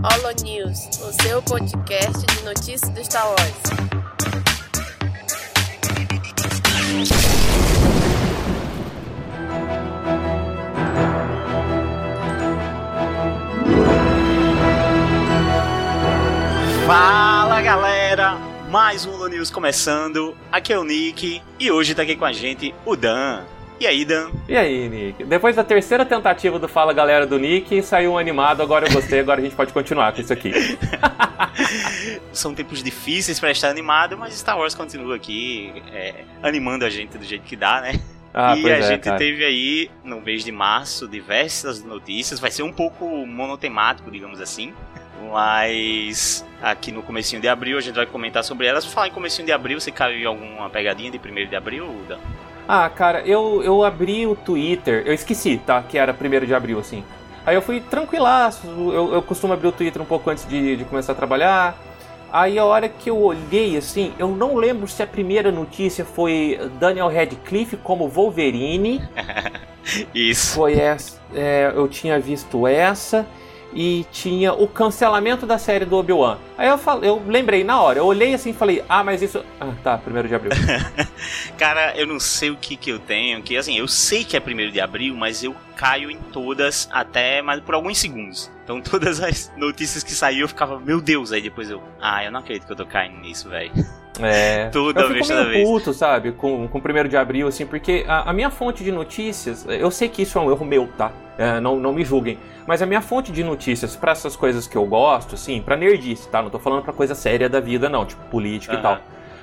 Holo News, o seu podcast de notícias do Star Wars. Fala galera, mais um Holo News começando. Aqui é o Nick e hoje tá aqui com a gente o Dan. E aí, Dan? E aí, Nick? Depois da terceira tentativa do Fala Galera do Nick, saiu um animado, agora eu gostei, agora a gente pode continuar com isso aqui. São tempos difíceis para estar animado, mas Star Wars continua aqui é, animando a gente do jeito que dá, né? Ah, e a é, gente cara. teve aí, no mês de março, diversas notícias. Vai ser um pouco monotemático, digamos assim. Mas aqui no comecinho de abril a gente vai comentar sobre elas. Vou falar em comecinho de abril, você caiu em alguma pegadinha de 1 de abril, Dan? Ah, cara, eu, eu abri o Twitter, eu esqueci, tá? Que era 1 de abril, assim. Aí eu fui tranquilaço, eu, eu costumo abrir o Twitter um pouco antes de, de começar a trabalhar. Aí a hora que eu olhei, assim, eu não lembro se a primeira notícia foi Daniel Radcliffe como Wolverine. Isso. Foi essa, é, eu tinha visto essa e tinha o cancelamento da série do Obi-Wan. Aí eu, falei, eu lembrei na hora, eu olhei assim e falei, ah, mas isso. Ah, tá, 1 de abril. Cara, eu não sei o que que eu tenho, que assim, eu sei que é 1 de abril, mas eu caio em todas até mas por alguns segundos. Então todas as notícias que saíam eu ficava, meu Deus, aí depois eu, ah, eu não acredito que eu tô caindo nisso, velho. É. Toda eu fico meio puto, sabe, com, com o 1 de abril, assim, porque a, a minha fonte de notícias, eu sei que isso é um erro meu, tá? É, não, não me julguem. Mas a minha fonte de notícias pra essas coisas que eu gosto, assim, pra nerdice, tá? Não tô falando pra coisa séria da vida, não, tipo política e Aham. tal.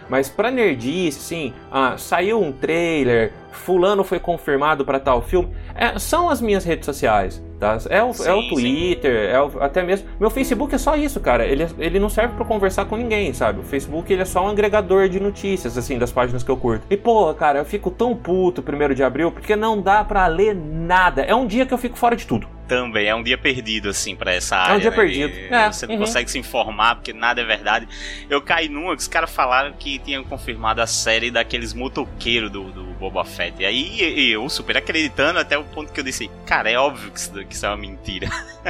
Mas pra nerdice, assim, ah, saiu um trailer, fulano foi confirmado pra tal filme, é, são as minhas redes sociais, tá? É o, Sim, é o sim. Twitter, é o- até mesmo... Meu Facebook é só isso, cara, ele, ele não serve pra conversar com ninguém, sabe? O Facebook, ele é só um agregador de notícias, assim, das páginas que eu curto. E, pô, cara, eu fico tão puto primeiro de abril, porque não dá pra ler nada. É um dia que eu fico fora de tudo. Também é um dia perdido, assim, pra essa um área. dia né? perdido. É, Você não uhum. consegue se informar porque nada é verdade. Eu caí numa que os caras falaram que tinham confirmado a série daqueles motoqueiros do, do Boba Fett. E aí eu super acreditando até o ponto que eu disse, cara, é óbvio que isso, que isso é uma mentira.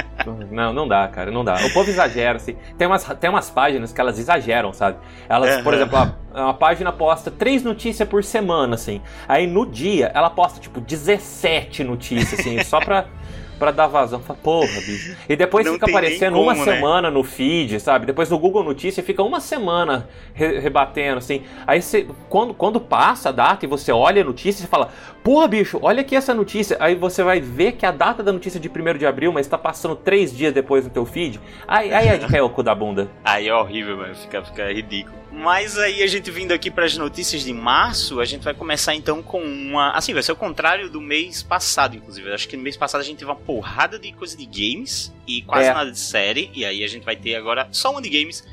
Não, não dá, cara, não dá. O povo exagera, assim. Tem umas, tem umas páginas que elas exageram, sabe? Elas, por Aham. exemplo, a, uma página posta três notícias por semana, assim. Aí no dia ela posta, tipo, 17 notícias, assim, só pra. Pra dar vazão, fala, porra, bicho. E depois Não fica aparecendo como, uma né? semana no feed, sabe? Depois no Google Notícia fica uma semana re- rebatendo, assim. Aí você, quando, quando passa a data e você olha a notícia, você fala, porra, bicho, olha aqui essa notícia. Aí você vai ver que a data da notícia é de 1 de abril, mas tá passando três dias depois no teu feed. Aí, aí é de cair o cu da bunda. Aí é horrível, mano. Fica, fica ridículo. Mas aí a gente vindo aqui para as notícias de março, a gente vai começar então com uma. Assim, vai ser o contrário do mês passado, inclusive. Eu acho que no mês passado a gente teve uma porrada de coisa de games e quase É. nada de série. E aí a gente vai ter agora só uma de games,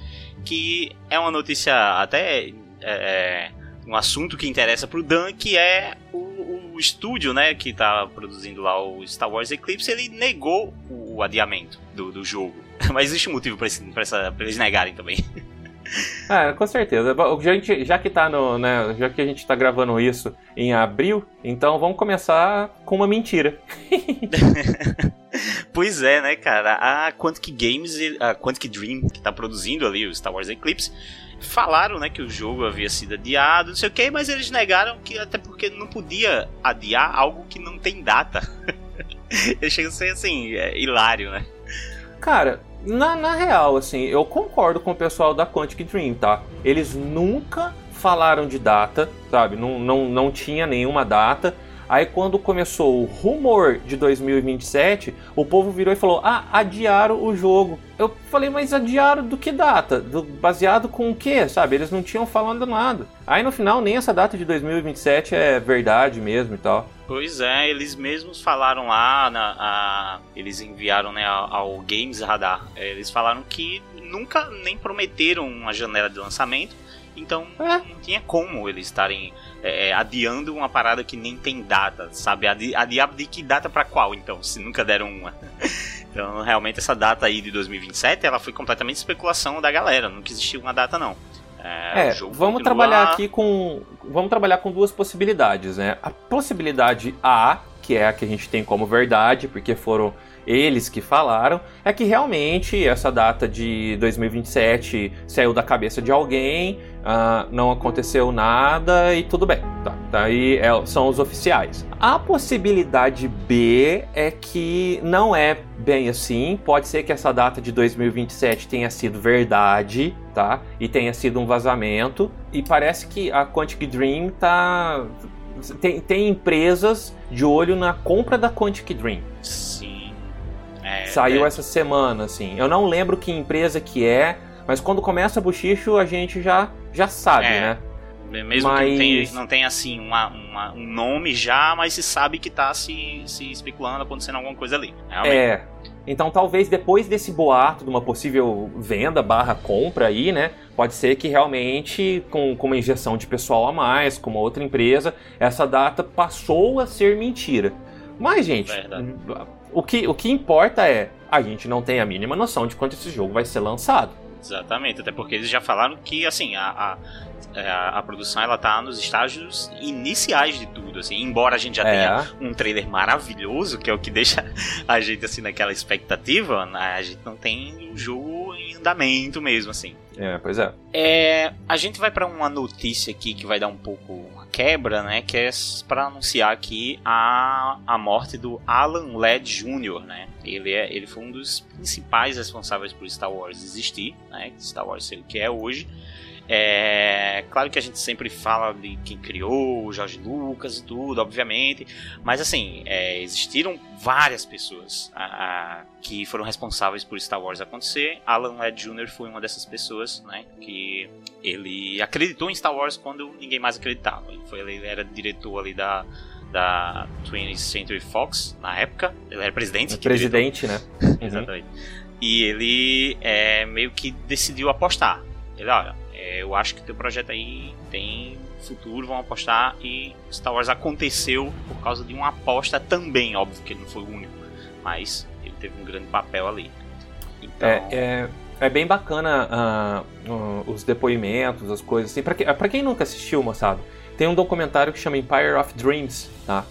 que é uma notícia até. é, é, um assunto que interessa pro Dan, que é o, o estúdio, né, que tá produzindo lá o Star Wars Eclipse, ele negou o adiamento do, do jogo. Mas existe um motivo pra, esse- pra essa- pra eles negarem também. É, com certeza. Já, a gente- já que tá no, né, já que a gente tá gravando isso em abril, então vamos começar com uma mentira. Pois é, né, cara? A Quantic Games, a Quantic Dream, que tá produzindo ali o Star Wars Eclipse, falaram, né, que o jogo havia sido adiado, não sei o que, mas eles negaram que até porque não podia adiar algo que não tem data. Eles chegam a ser assim, é, hilário, né? Cara, na, na real, assim, eu concordo com o pessoal da Quantic Dream, tá? Eles nunca falaram de data, sabe? Não, não, não tinha nenhuma data. Aí quando começou o rumor de 2027, o povo virou e falou: Ah, adiaram o jogo. Eu falei, mas adiaram do que data? Do- baseado com o quê? Sabe? Eles não tinham falando nada. Aí no final, nem essa data de 2027 é verdade mesmo e tal. Pois é, eles mesmos falaram lá, na, a- eles enviaram né, ao, Games Radar, é, eles falaram que nunca nem prometeram uma janela de lançamento, então É. não tinha como eles estarem é, é, adiando uma parada que nem tem data, sabe? Adi, adiar de que data pra qual, então, se nunca deram uma. Então, realmente, essa data aí de 2027, ela foi completamente especulação da galera, não existiu uma data, não. É, É, vamos continua- trabalhar aqui com. Vamos trabalhar com duas possibilidades, né? A possibilidade A que é a que a gente tem como verdade, porque foram eles que falaram, é que realmente essa data de 2027 saiu da cabeça de alguém, uh, não aconteceu nada e tudo bem. Tá, tá aí é, são os oficiais. A possibilidade B é que não é bem assim. Pode ser que essa data de 2027 tenha sido verdade, tá? E tenha sido um vazamento. E parece que a Quantic Dream tá tem, tem empresas de olho na compra da Quantic Dream. É, Saiu é. essa semana, assim. Eu não lembro que empresa que é, mas quando começa bochicho a gente já, já sabe, é. né? Mesmo mas... que não tenha, não tenha assim uma, uma, um nome já, mas se sabe que tá se, se especulando, acontecendo alguma coisa ali. Realmente. É. Então talvez depois desse boato de uma possível venda barra compra aí, né? Pode ser que realmente, com, com uma injeção de pessoal a mais, com uma outra empresa, essa data passou a ser mentira. Mas, gente, Verdade. O que, o que importa é a gente não tem a mínima noção de quando esse jogo vai ser lançado. Exatamente, até porque eles já falaram que assim a, a, é, a, produção ela tá nos estágios iniciais de tudo, assim, embora a gente já é. tenha um trailer maravilhoso, que é o que deixa a gente assim naquela expectativa, né, a gente não tem o jogo em andamento mesmo, assim. É, pois é. é a gente vai para uma notícia aqui que vai dar um pouco quebra, né, que é para anunciar aqui a, a morte do Alan Ladd Jr., né? Ele, é, ele foi um dos principais responsáveis por Star Wars existir, né? Star Wars ser o que é hoje. É claro que a gente sempre fala de quem criou, o George Lucas e tudo, obviamente, mas assim, é, existiram várias pessoas a, a, que foram responsáveis por Star Wars acontecer. Alan Ladd Jr. foi uma dessas pessoas, né, que ele acreditou em Star Wars quando ninguém mais acreditava. Ele, foi, ele era diretor ali da, da 20th Century Fox na época. Ele era presidente. É presidente, né? Uhum. Exatamente. E ele é, meio que decidiu apostar. Ele, olha, é, eu acho que teu projeto aí tem futuro, vão apostar. E Star Wars aconteceu por causa de uma aposta também, óbvio que ele não foi o único, mas ele teve um grande papel ali. Então... É, é, é bem bacana uh, uh, os depoimentos, as coisas assim. Pra, que, pra quem nunca assistiu, moçada, tem um documentário que chama Empire of Dreams, tá?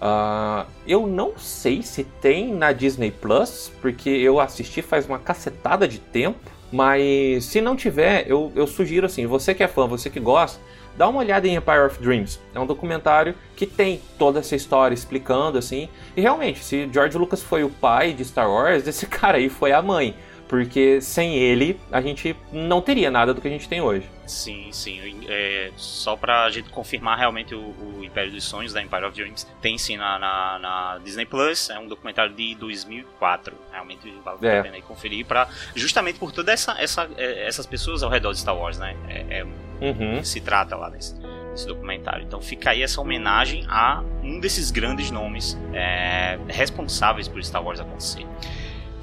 Uh, eu não sei se tem na Disney Plus, porque eu assisti faz uma cacetada de tempo. Mas se não tiver, eu, eu sugiro assim, você que é fã, você que gosta, dá uma olhada em Empire of Dreams. É um documentário que tem toda essa história explicando assim. E realmente, se George Lucas foi o pai de Star Wars, esse cara aí foi a mãe porque sem ele a gente não teria nada do que a gente tem hoje. Sim, sim. É, só pra gente confirmar realmente o, o, Império dos Sonhos da Empire of Dreams, tem sim na, na, na Disney Plus, é um documentário de 2004. Realmente vale é. a pena conferir, pra, justamente por todas essa, essa, é, essas pessoas ao redor de Star Wars, né? É, é uhum. se trata lá nesse, nesse, documentário. Então fica aí essa homenagem a um desses grandes nomes é, responsáveis por Star Wars acontecer.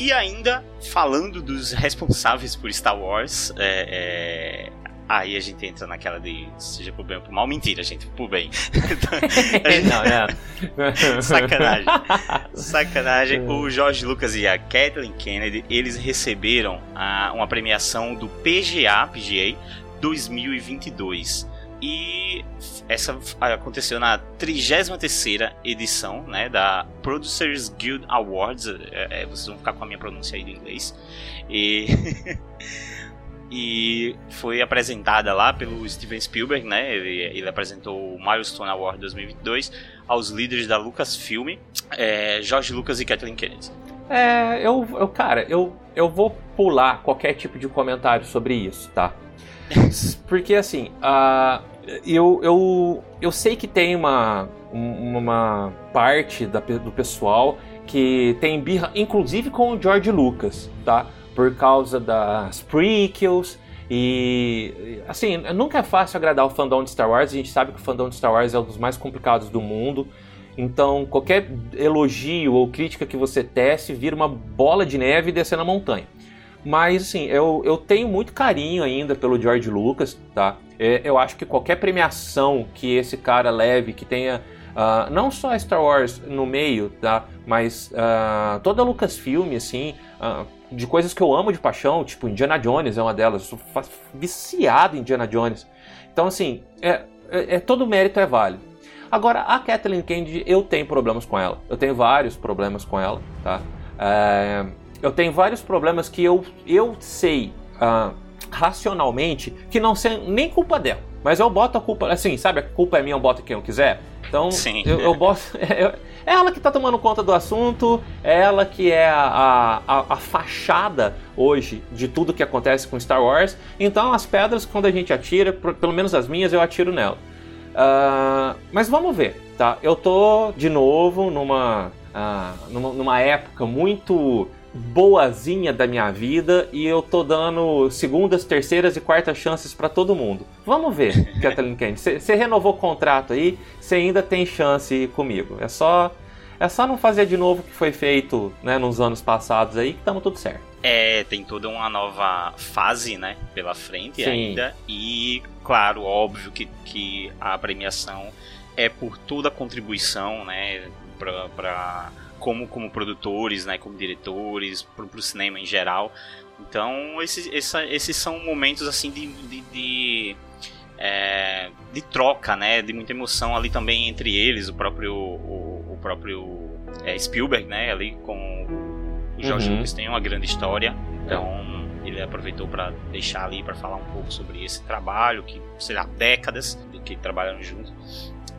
E ainda, falando dos responsáveis por Star Wars, é, é... Aí a gente entra naquela de seja por bem ou por mal. Mentira, gente, por bem. não, não. Sacanagem. Sacanagem. O George Lucas e a Kathleen Kennedy, eles receberam a, uma premiação do PGA, PGA 2022. E essa aconteceu na 33ª edição né, da Producers Guild Awards. É, é, vocês vão ficar com a minha pronúncia aí do inglês. E, e foi apresentada lá pelo Steven Spielberg. Né, ele, ele apresentou o Milestone Award 2022 aos líderes da Lucasfilm, é, George Lucas e Kathleen Kennedy. É, eu, eu, cara, eu, eu vou pular qualquer tipo de comentário sobre isso, tá? Porque assim, uh, eu, eu, eu sei que tem uma, uma parte da, do pessoal que tem birra, inclusive com o George Lucas, tá? Por causa das prequels e assim, nunca é fácil agradar o fandom de Star Wars. A gente sabe que o fandom de Star Wars é um dos mais complicados do mundo. Então, qualquer elogio ou crítica que você tece vira uma bola de neve descendo a montanha. Mas, assim, eu, eu tenho muito carinho ainda pelo George Lucas, tá? É, eu acho que qualquer premiação que esse cara leve, que tenha uh, não só Star Wars no meio, tá? Mas uh, toda Lucasfilm, assim, uh, de coisas que eu amo de paixão, tipo Indiana Jones é uma delas. Eu sou viciado em Indiana Jones. Então, assim, é, é, é todo mérito é válido. Agora, a Kathleen Kennedy, eu tenho problemas com ela. Eu tenho vários problemas com ela, tá? É, eu tenho vários problemas que eu, eu sei uh, racionalmente que não são nem culpa dela. Mas eu boto a culpa, assim, sabe? A culpa é minha, eu boto quem eu quiser. Então, Sim. Eu, eu boto. É ela que tá tomando conta do assunto, é ela que é a, a, a, fachada hoje de tudo que acontece com Star Wars. Então, as pedras, quando a gente atira, pelo menos as minhas, eu atiro nela. Uh, mas vamos ver, tá? Eu tô de novo numa, uh, numa, numa época muito boazinha da minha vida e eu tô dando segundas, terceiras e quartas chances para todo mundo. Vamos ver, Kathleen Kennedy. Você renovou o contrato aí, você ainda tem chance comigo. É só é só não fazer de novo o que foi feito né, nos anos passados aí que estamos tudo certo. É, tem toda uma nova fase, né, pela frente Sim. ainda. E, claro, óbvio que, que a premiação é por toda a contribuição, né, pra como, como produtores, né, como diretores, para o cinema em geral. Então, esses, essa, esses são momentos assim de, de, de, é, de, troca, né, de muita emoção ali também entre eles, o próprio, o, o próprio é, Spielberg, né, ali com o George Uhum. Lucas tem uma grande história, então ele aproveitou para deixar ali para falar um pouco sobre esse trabalho que sei lá décadas de que trabalharam juntos.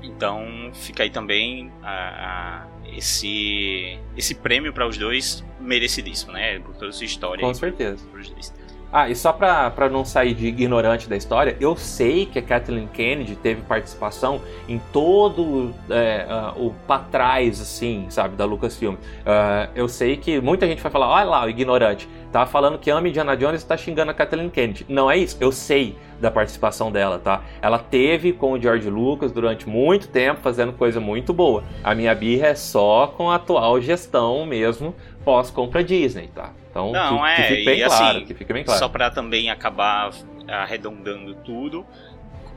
Então fica aí também a- esse esse prêmio para os dois merecidíssimo, né? Por toda a sua história. Com aí, certeza. pros dois. Ah, e só pra, pra não sair de ignorante da história, eu sei que a Kathleen Kennedy teve participação em todo é, ah, o pra trás, assim, sabe, da Lucasfilm. Ah, eu sei que muita gente vai falar, olha lá, o ignorante, tá falando que ama Indiana Jones e tá xingando a Kathleen Kennedy. Não é isso, eu sei da participação dela, tá? Ela teve com o George Lucas durante muito tempo, fazendo coisa muito boa. A minha birra é só com a atual gestão mesmo, pós-compra Disney, tá? Então, Não, que, é, que fique bem claro, assim, que fique bem claro. Só para também acabar arredondando tudo.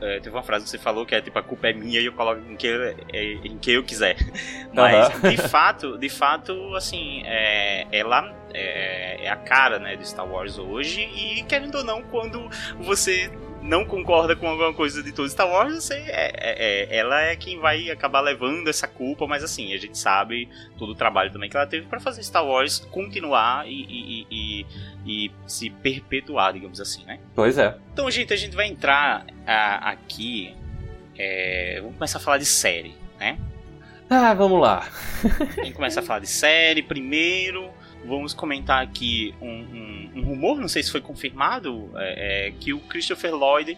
é, teve uma frase que você falou que é tipo a culpa é minha e eu coloco em que, é, em que eu quiser. Mas Aham. de fato, de fato, assim, é, ela é, é a cara né, de Star Wars hoje e querendo ou não, quando você não concorda com alguma coisa de todo Star Wars, você é, é- é- ela é quem vai acabar levando essa culpa, mas assim, a gente sabe todo o trabalho também que ela teve para fazer Star Wars continuar e, e- e- e- se perpetuar, digamos assim, né? Pois é. Então, gente, a gente vai entrar ah, aqui. é, vamos começar a falar de série, né? Ah, vamos lá. A gente começa a falar de série primeiro. Vamos comentar aqui um, um- um rumor, não sei se foi confirmado, é, é, que o Christopher Lloyd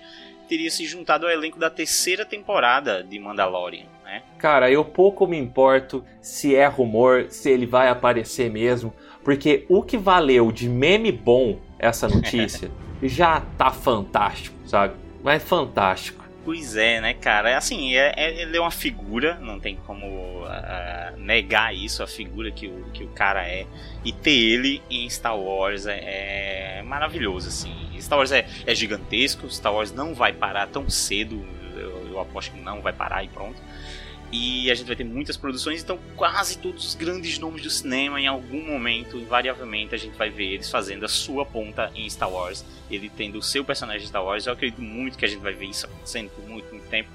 teria se juntado ao elenco da terceira temporada de Mandalorian, né? Cara, eu pouco me importo se é rumor, se ele vai aparecer mesmo, porque o que valeu de meme bom essa notícia já tá fantástico, sabe? Mas fantástico. Pois é, né, cara? Assim, é, é- ele é uma figura, não tem como ah, negar isso, a figura que o, que o cara é. E ter ele em Star Wars é, é maravilhoso, assim. Star Wars é, é gigantesco, Star Wars não vai parar tão cedo, eu, eu aposto que não vai parar e pronto. E a gente vai ter muitas produções, então quase todos os grandes nomes do cinema, em algum momento, invariavelmente, a gente vai ver eles fazendo a sua ponta em Star Wars. Ele tendo o seu personagem de Star Wars. Eu acredito muito que a gente vai ver isso acontecendo por muito, muito tempo.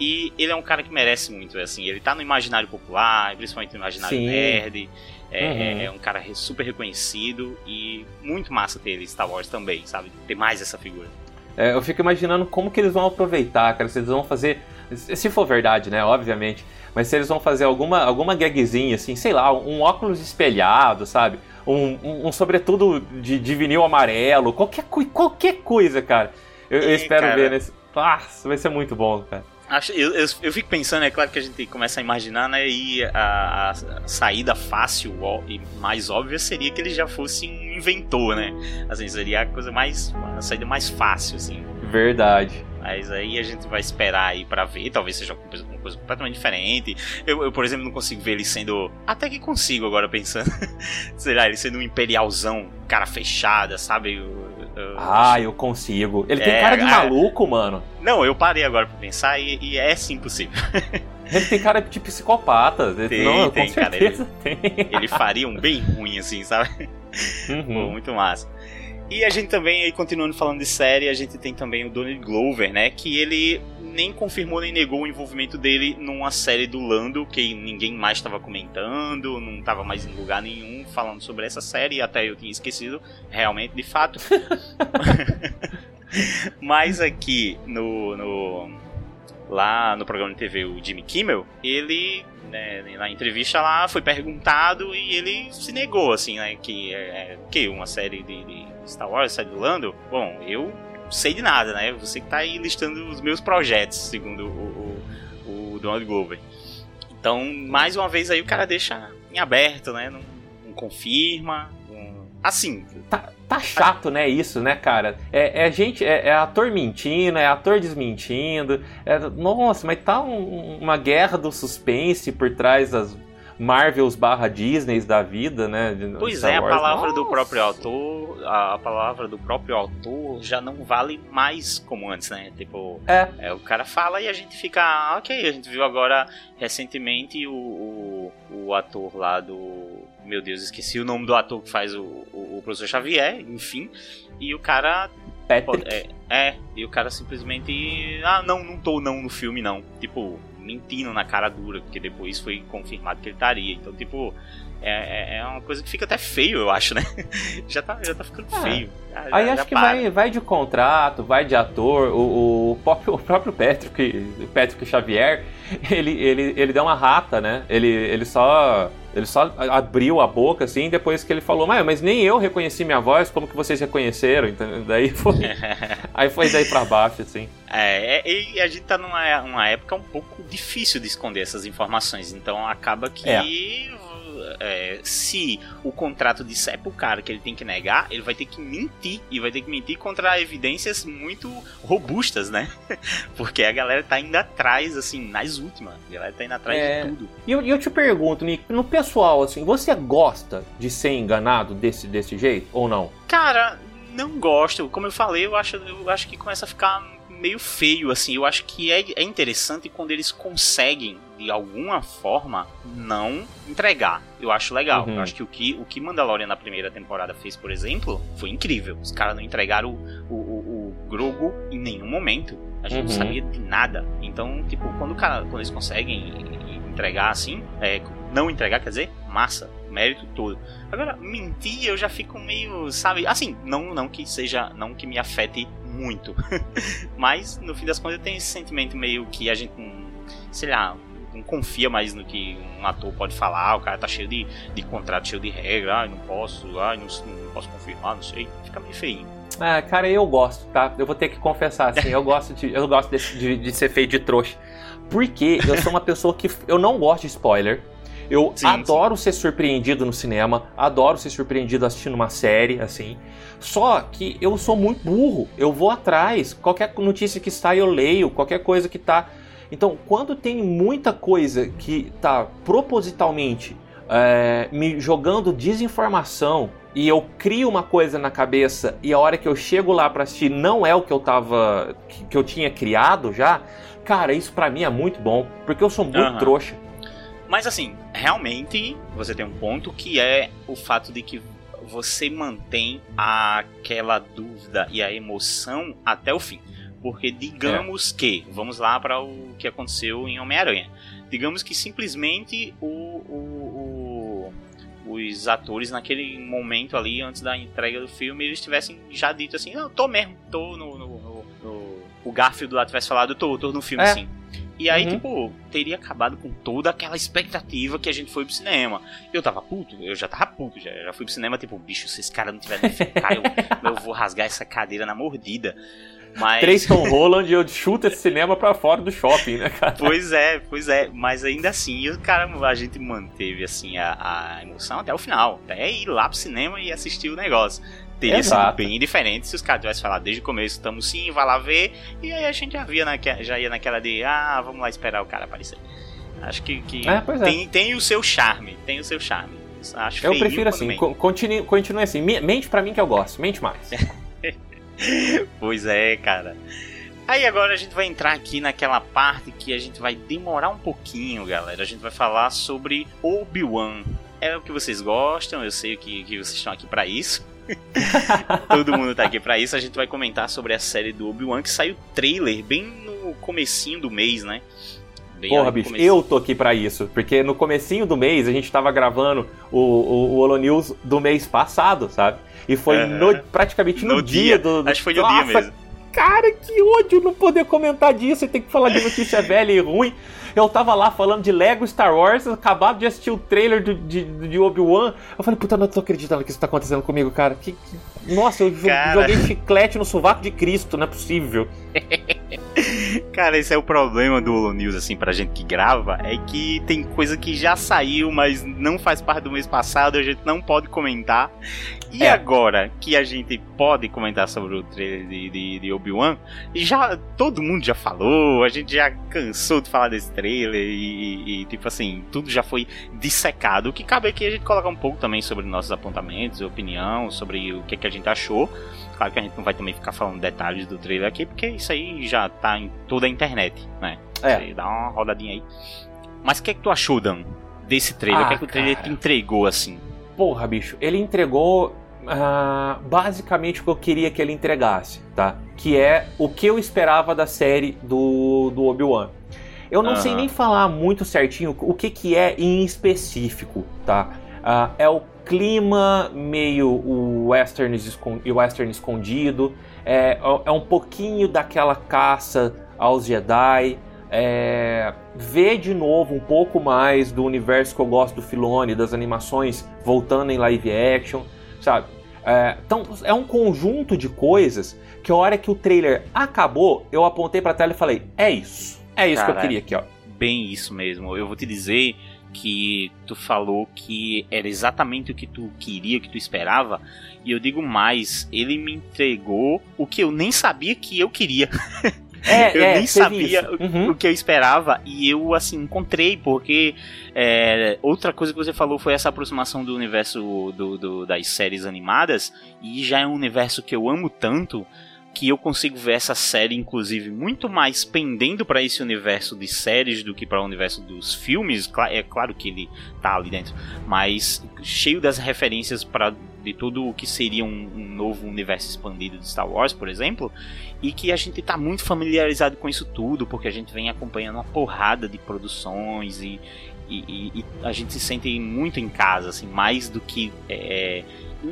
E ele é um cara que merece muito, assim. Ele tá no imaginário popular, principalmente no imaginário Sim. nerd. É, Uhum. é um cara super reconhecido e muito massa ter ele em Star Wars também, sabe? Ter mais essa figura. É, eu fico imaginando como que eles vão aproveitar, cara, se eles vão fazer, se for verdade, né, obviamente, mas se eles vão fazer alguma, alguma gagzinha, assim, sei lá, um óculos espelhado, sabe? Um, um, um sobretudo de, de vinil amarelo, qualquer, qualquer coisa, cara. Eu, eu espero cara. ver nesse... Nossa, vai ser muito bom, cara. Acho, eu, eu, eu fico pensando, é claro que a gente começa a imaginar, né? E a, a saída fácil e mais óbvia seria que ele já fosse um inventor, né? Assim, seria a coisa mais. a saída mais fácil, assim. Verdade. Mas aí a gente vai esperar aí pra ver, talvez seja uma coisa, completamente diferente. Eu, eu, por exemplo, não consigo ver ele sendo. Até que consigo agora pensando. Sei lá, ele sendo um imperialzão, cara fechada, sabe? Eu- eu- Ah, eu consigo. Ele tem É, cara de ah. maluco, mano. Não, eu parei agora pra pensar e, e é sim possível. Ele tem cara de psicopata. Tem, Não, tem, cara, certeza tem. Ele faria um bem ruim, assim, sabe? Pô, Uhum. muito massa. E a gente também, aí continuando falando de série, a gente tem também o Donald Glover, né? Que ele nem confirmou nem negou o envolvimento dele numa série do Lando, que ninguém mais estava comentando, não estava mais em lugar nenhum falando sobre essa série, até eu tinha esquecido, realmente, de fato. Mas aqui no, no, lá no programa de TV, o Jimmy Kimmel, ele né, na entrevista lá foi perguntado e ele se negou, assim, né, que é, é que uma série de, de Star Wars, série do Lando, bom, eu sei de nada, né, você que tá aí listando os meus projetos, segundo o, o, o Donald Glover. Então, mais uma vez aí o cara deixa em aberto, né, não, não confirma, não... assim... Tá, tá chato, né, isso, né, cara? É, é gente, é, é, ator mentindo, é ator desmentindo. É, nossa, mas tá um, uma guerra do suspense por trás das Marvels barra Disneys da vida, né? Pois Star é, Wars. a palavra Nossa. do próprio autor, a, a, palavra do próprio autor já não vale mais como antes, né? Tipo, é. é o cara fala e a gente fica, ah, ok, a gente viu agora recentemente o, o, o ator lá do meu Deus, esqueci o nome do ator que faz o, o, o professor Xavier, enfim. E o cara. Patrick. É, é, e o cara simplesmente. Ah, não, não tô não no filme, não. Tipo, mentindo na cara dura, porque depois foi confirmado que ele estaria. Então, tipo, é, é, é uma coisa que fica até feio, eu acho, né? já, tá, já tá ficando é. feio. Já, Aí já, acho que vai, vai de contrato, vai de ator. O, o, próprio, o próprio Patrick, Patrick Xavier, ele, ele, ele deu uma rata, né? Ele, ele só ele só abriu a boca, assim, depois que ele falou, mas, mas nem eu reconheci minha voz, como que vocês reconheceram? Então, daí foi. aí foi daí pra baixo, assim. É, é, e a gente tá numa uma época um pouco difícil de esconder essas informações, então acaba que é é, se o contrato disser pro cara que ele tem que negar, ele vai ter que mentir. E vai ter que mentir contra evidências muito robustas, né? Porque a galera tá indo atrás, assim, nas últimas. A galera tá indo atrás é... de tudo. E eu, eu, te pergunto, Nick, no pessoal, assim, você gosta de ser enganado desse, desse jeito ou não? Cara, não gosto. Como eu falei, eu acho, eu acho que começa a ficar meio feio, assim. Eu acho que é, é interessante quando eles conseguem, de alguma forma, não entregar. Eu acho legal. Uhum. Eu acho que o que o que Mandalorian na primeira temporada fez, por exemplo, foi incrível. Os caras não entregaram o, o, o, o Grogu em nenhum momento. A gente uhum. não sabia de nada. Então, tipo, quando, o cara, quando eles conseguem entregar assim, é, não entregar, quer dizer, massa, mérito todo. Agora, mentir eu já fico meio, sabe, assim, não, não que seja, não que me afete muito. Mas, no fim das contas, eu tenho esse sentimento meio que a gente, sei lá, não confia mais no que um ator pode falar, o cara tá cheio de, de contrato, cheio de regra, ai, não posso, ai, não, não posso confirmar, não sei, fica meio feio. Ah, cara, eu gosto, tá? Eu vou ter que confessar, assim, eu gosto de, eu gosto de, de, de ser feio de trouxa. Porque eu sou uma pessoa que eu não gosto de spoiler. Eu sim, adoro sim. ser surpreendido no cinema, adoro ser surpreendido assistindo uma série, assim. Só que eu sou muito burro, eu vou atrás. Qualquer notícia que está, eu leio, qualquer coisa que está. Então, quando tem muita coisa que está propositalmente é, me jogando desinformação e eu crio uma coisa na cabeça e a hora que eu chego lá para assistir não é o que eu tava que, que eu tinha criado já, cara, isso para mim é muito bom, porque eu sou muito uhum. trouxa. Mas assim, realmente você tem um ponto que é o fato de que você mantém aquela dúvida e a emoção até o fim. Porque digamos é. que, vamos lá para o que aconteceu em Homem-Aranha. Digamos que simplesmente o, o, o, os atores naquele momento ali, antes da entrega do filme, eles tivessem já dito assim, não, tô mesmo, tô no. no, no, no o Garfield lá tivesse falado, tô, tô no filme é. sim. E aí, uhum. tipo, teria acabado com toda aquela expectativa que a gente foi pro cinema. Eu tava puto, eu já tava puto, já, já fui pro cinema, tipo, bicho, se esse cara não tiver ficar, eu, eu vou rasgar essa cadeira na mordida. Mas... Três Tom Holland eu chuto esse cinema pra fora do shopping, né, cara? Pois é, pois é. Mas ainda assim, o cara, a gente manteve, assim, a, a emoção até o final. Até ir lá pro cinema e assistir o negócio teria Exato. sido bem diferente se os caras tivessem falado desde o começo, estamos sim, vai lá ver, e aí a gente já via naque, já ia naquela de, ah, vamos lá esperar o cara aparecer. Acho que, que é, tem, é. tem o seu charme, tem o seu charme. Acho eu prefiro assim, continue, continue assim, mente para mim que eu gosto, mente mais. pois é, cara. Aí agora a gente vai entrar aqui naquela parte que a gente vai demorar um pouquinho, galera. A gente vai falar sobre Obi-Wan. É o que vocês gostam, eu sei que, que vocês estão aqui para isso. Todo mundo tá aqui pra isso. A gente vai comentar sobre a série do Obi-Wan que saiu trailer bem no comecinho do mês, né? Bem Porra, bicho, eu tô aqui pra isso. Porque no comecinho do mês a gente tava gravando o, o, o Holo News do mês passado, sabe? E foi uhum. no, praticamente no, no dia, dia, do, do. Acho que foi no Nossa, dia mesmo. Cara, que ódio não poder comentar disso e ter que falar de notícia velha e ruim. Eu tava lá falando de Lego Star Wars, acabado de assistir o trailer de, de, de Obi-Wan. Eu falei, puta, não tô acreditando que isso tá acontecendo comigo, cara. Que, que... Nossa, eu cara... joguei chiclete no sovaco de Cristo, não é possível. Cara, esse é o problema do Holo News, assim, pra gente que grava, é que tem coisa que já saiu, mas não faz parte do mês passado, a gente não pode comentar. E é. agora que a gente pode comentar sobre o trailer de, de, de Obi-Wan, já todo mundo já falou, a gente já cansou de falar desse trailer e, e, tipo assim, tudo já foi dissecado. O que cabe aqui é a gente colocar um pouco também sobre nossos apontamentos, opinião, sobre o que, é que a gente achou. Claro que a gente não vai também ficar falando detalhes do trailer aqui, porque isso aí já tá em toda a internet, né? É. Você dá uma rodadinha aí. Mas o que é que tu achou, Dan, desse trailer? Ah, o que é que o trailer te entregou, assim? Porra, bicho, ele entregou uh, basicamente o que eu queria que ele entregasse, tá? Que é o que eu esperava da série do, do Obi-Wan. Eu não sei nem falar muito certinho o que, que é em específico, tá? Uh, é o clima meio o western, western escondido, é, é um pouquinho daquela caça aos Jedi, é, ver de novo um pouco mais do universo que eu gosto do Filone, das animações voltando em live action, sabe? É, então é um conjunto de coisas que a hora que o trailer acabou, eu apontei pra tela e falei: é isso, é isso que eu queria aqui, ó. Bem isso mesmo. Eu vou te dizer que tu falou que era exatamente o que tu queria, o que tu esperava. E eu digo mais, ele me entregou o que eu nem sabia que eu queria. É, eu é, nem sabia uhum. o que eu esperava e eu assim encontrei porque é, outra coisa que você falou foi essa aproximação do universo do, do, das séries animadas e já é um universo que eu amo tanto que eu consigo ver essa série, inclusive, muito mais pendendo para esse universo de séries do que para o universo dos filmes. É claro que ele tá ali dentro, mas cheio das referências para de tudo o que seria um, um, novo universo expandido de Star Wars, por exemplo, e que a gente está muito familiarizado com isso tudo, porque a gente vem acompanhando uma porrada de produções e, e, e a gente se sente muito em casa, assim, mais do que. É,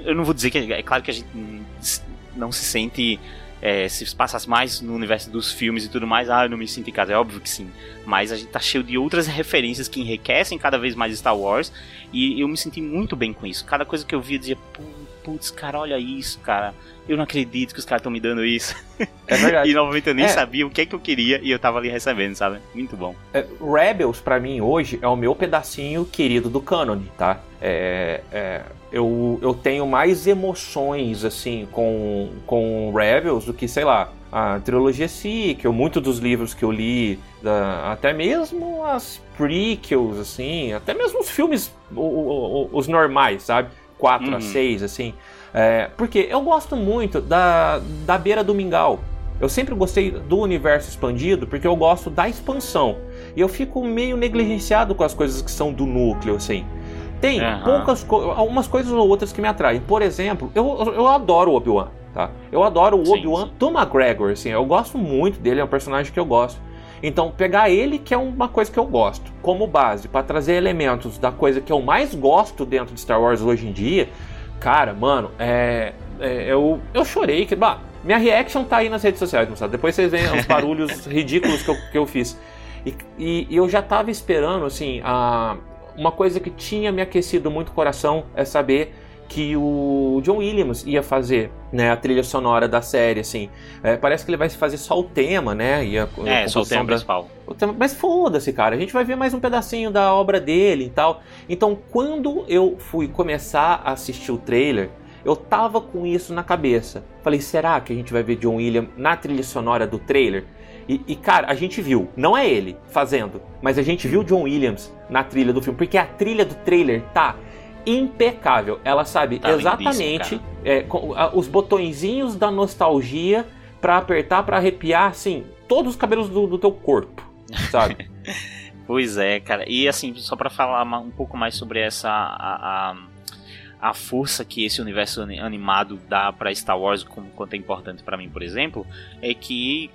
eu não vou dizer que. É claro que a gente não se sente é, se passasse mais no universo dos filmes e tudo mais, ah, eu não me sinto em casa. É óbvio que sim. Mas a gente tá cheio de outras referências que enriquecem cada vez mais Star Wars. E eu me senti muito bem com isso. Cada coisa que eu via, eu dizia, putz, cara, olha isso, cara. Eu não acredito que os caras estão me dando isso. É verdade. e novamente eu nem é. sabia o que é que eu queria e eu tava ali recebendo, sabe? Muito bom. É, Rebels, para mim, hoje, é o meu pedacinho querido do canon, tá? É, é, eu, eu tenho mais emoções, assim, com, com Rebels do que, sei lá, a trilogia Sequel, muitos dos livros que eu li, da, até mesmo as prequels, assim, até mesmo os filmes, o, o, os normais, sabe? 4 uhum. a 6, assim. É, porque eu gosto muito da, da beira do mingau. Eu sempre gostei do universo expandido porque eu gosto da expansão. E eu fico meio negligenciado com as coisas que são do núcleo, assim. Tem uhum. poucas algumas coisas ou outras que me atraem. Por exemplo, eu, eu adoro o Obi-Wan, tá? Eu adoro o Obi-Wan do McGregor, assim. Eu gosto muito dele, é um personagem que eu gosto. Então, pegar ele, que é uma coisa que eu gosto, como base, para trazer elementos da coisa que eu mais gosto dentro de Star Wars hoje em dia, cara, mano, é, é eu, eu chorei. Que, bah, minha reaction tá aí nas redes sociais, moçada. Depois vocês veem os barulhos ridículos que eu, que eu fiz. E, e, e eu já tava esperando, assim, a uma coisa que tinha me aquecido muito o coração é saber que o John Williams ia fazer né, a trilha sonora da série, assim. É, parece que ele vai fazer só o tema, né? E a, é, a só o tema principal. O tema, mas foda-se, cara. A gente vai ver mais um pedacinho da obra dele e tal. Então, quando eu fui começar a assistir o trailer, eu tava com isso na cabeça. Falei, será que a gente vai ver John Williams na trilha sonora do trailer? E, e, cara, a gente viu, não é ele fazendo, mas a gente viu John Williams na trilha do filme, porque a trilha do trailer tá impecável. Ela sabe tá exatamente é, os botõezinhos da nostalgia para apertar, para arrepiar, assim, todos os cabelos do, do teu corpo, sabe? pois é, cara. E assim, só para falar um pouco mais sobre essa a, a a força que esse universo animado dá para Star Wars, como quanto é importante para mim, por exemplo, é que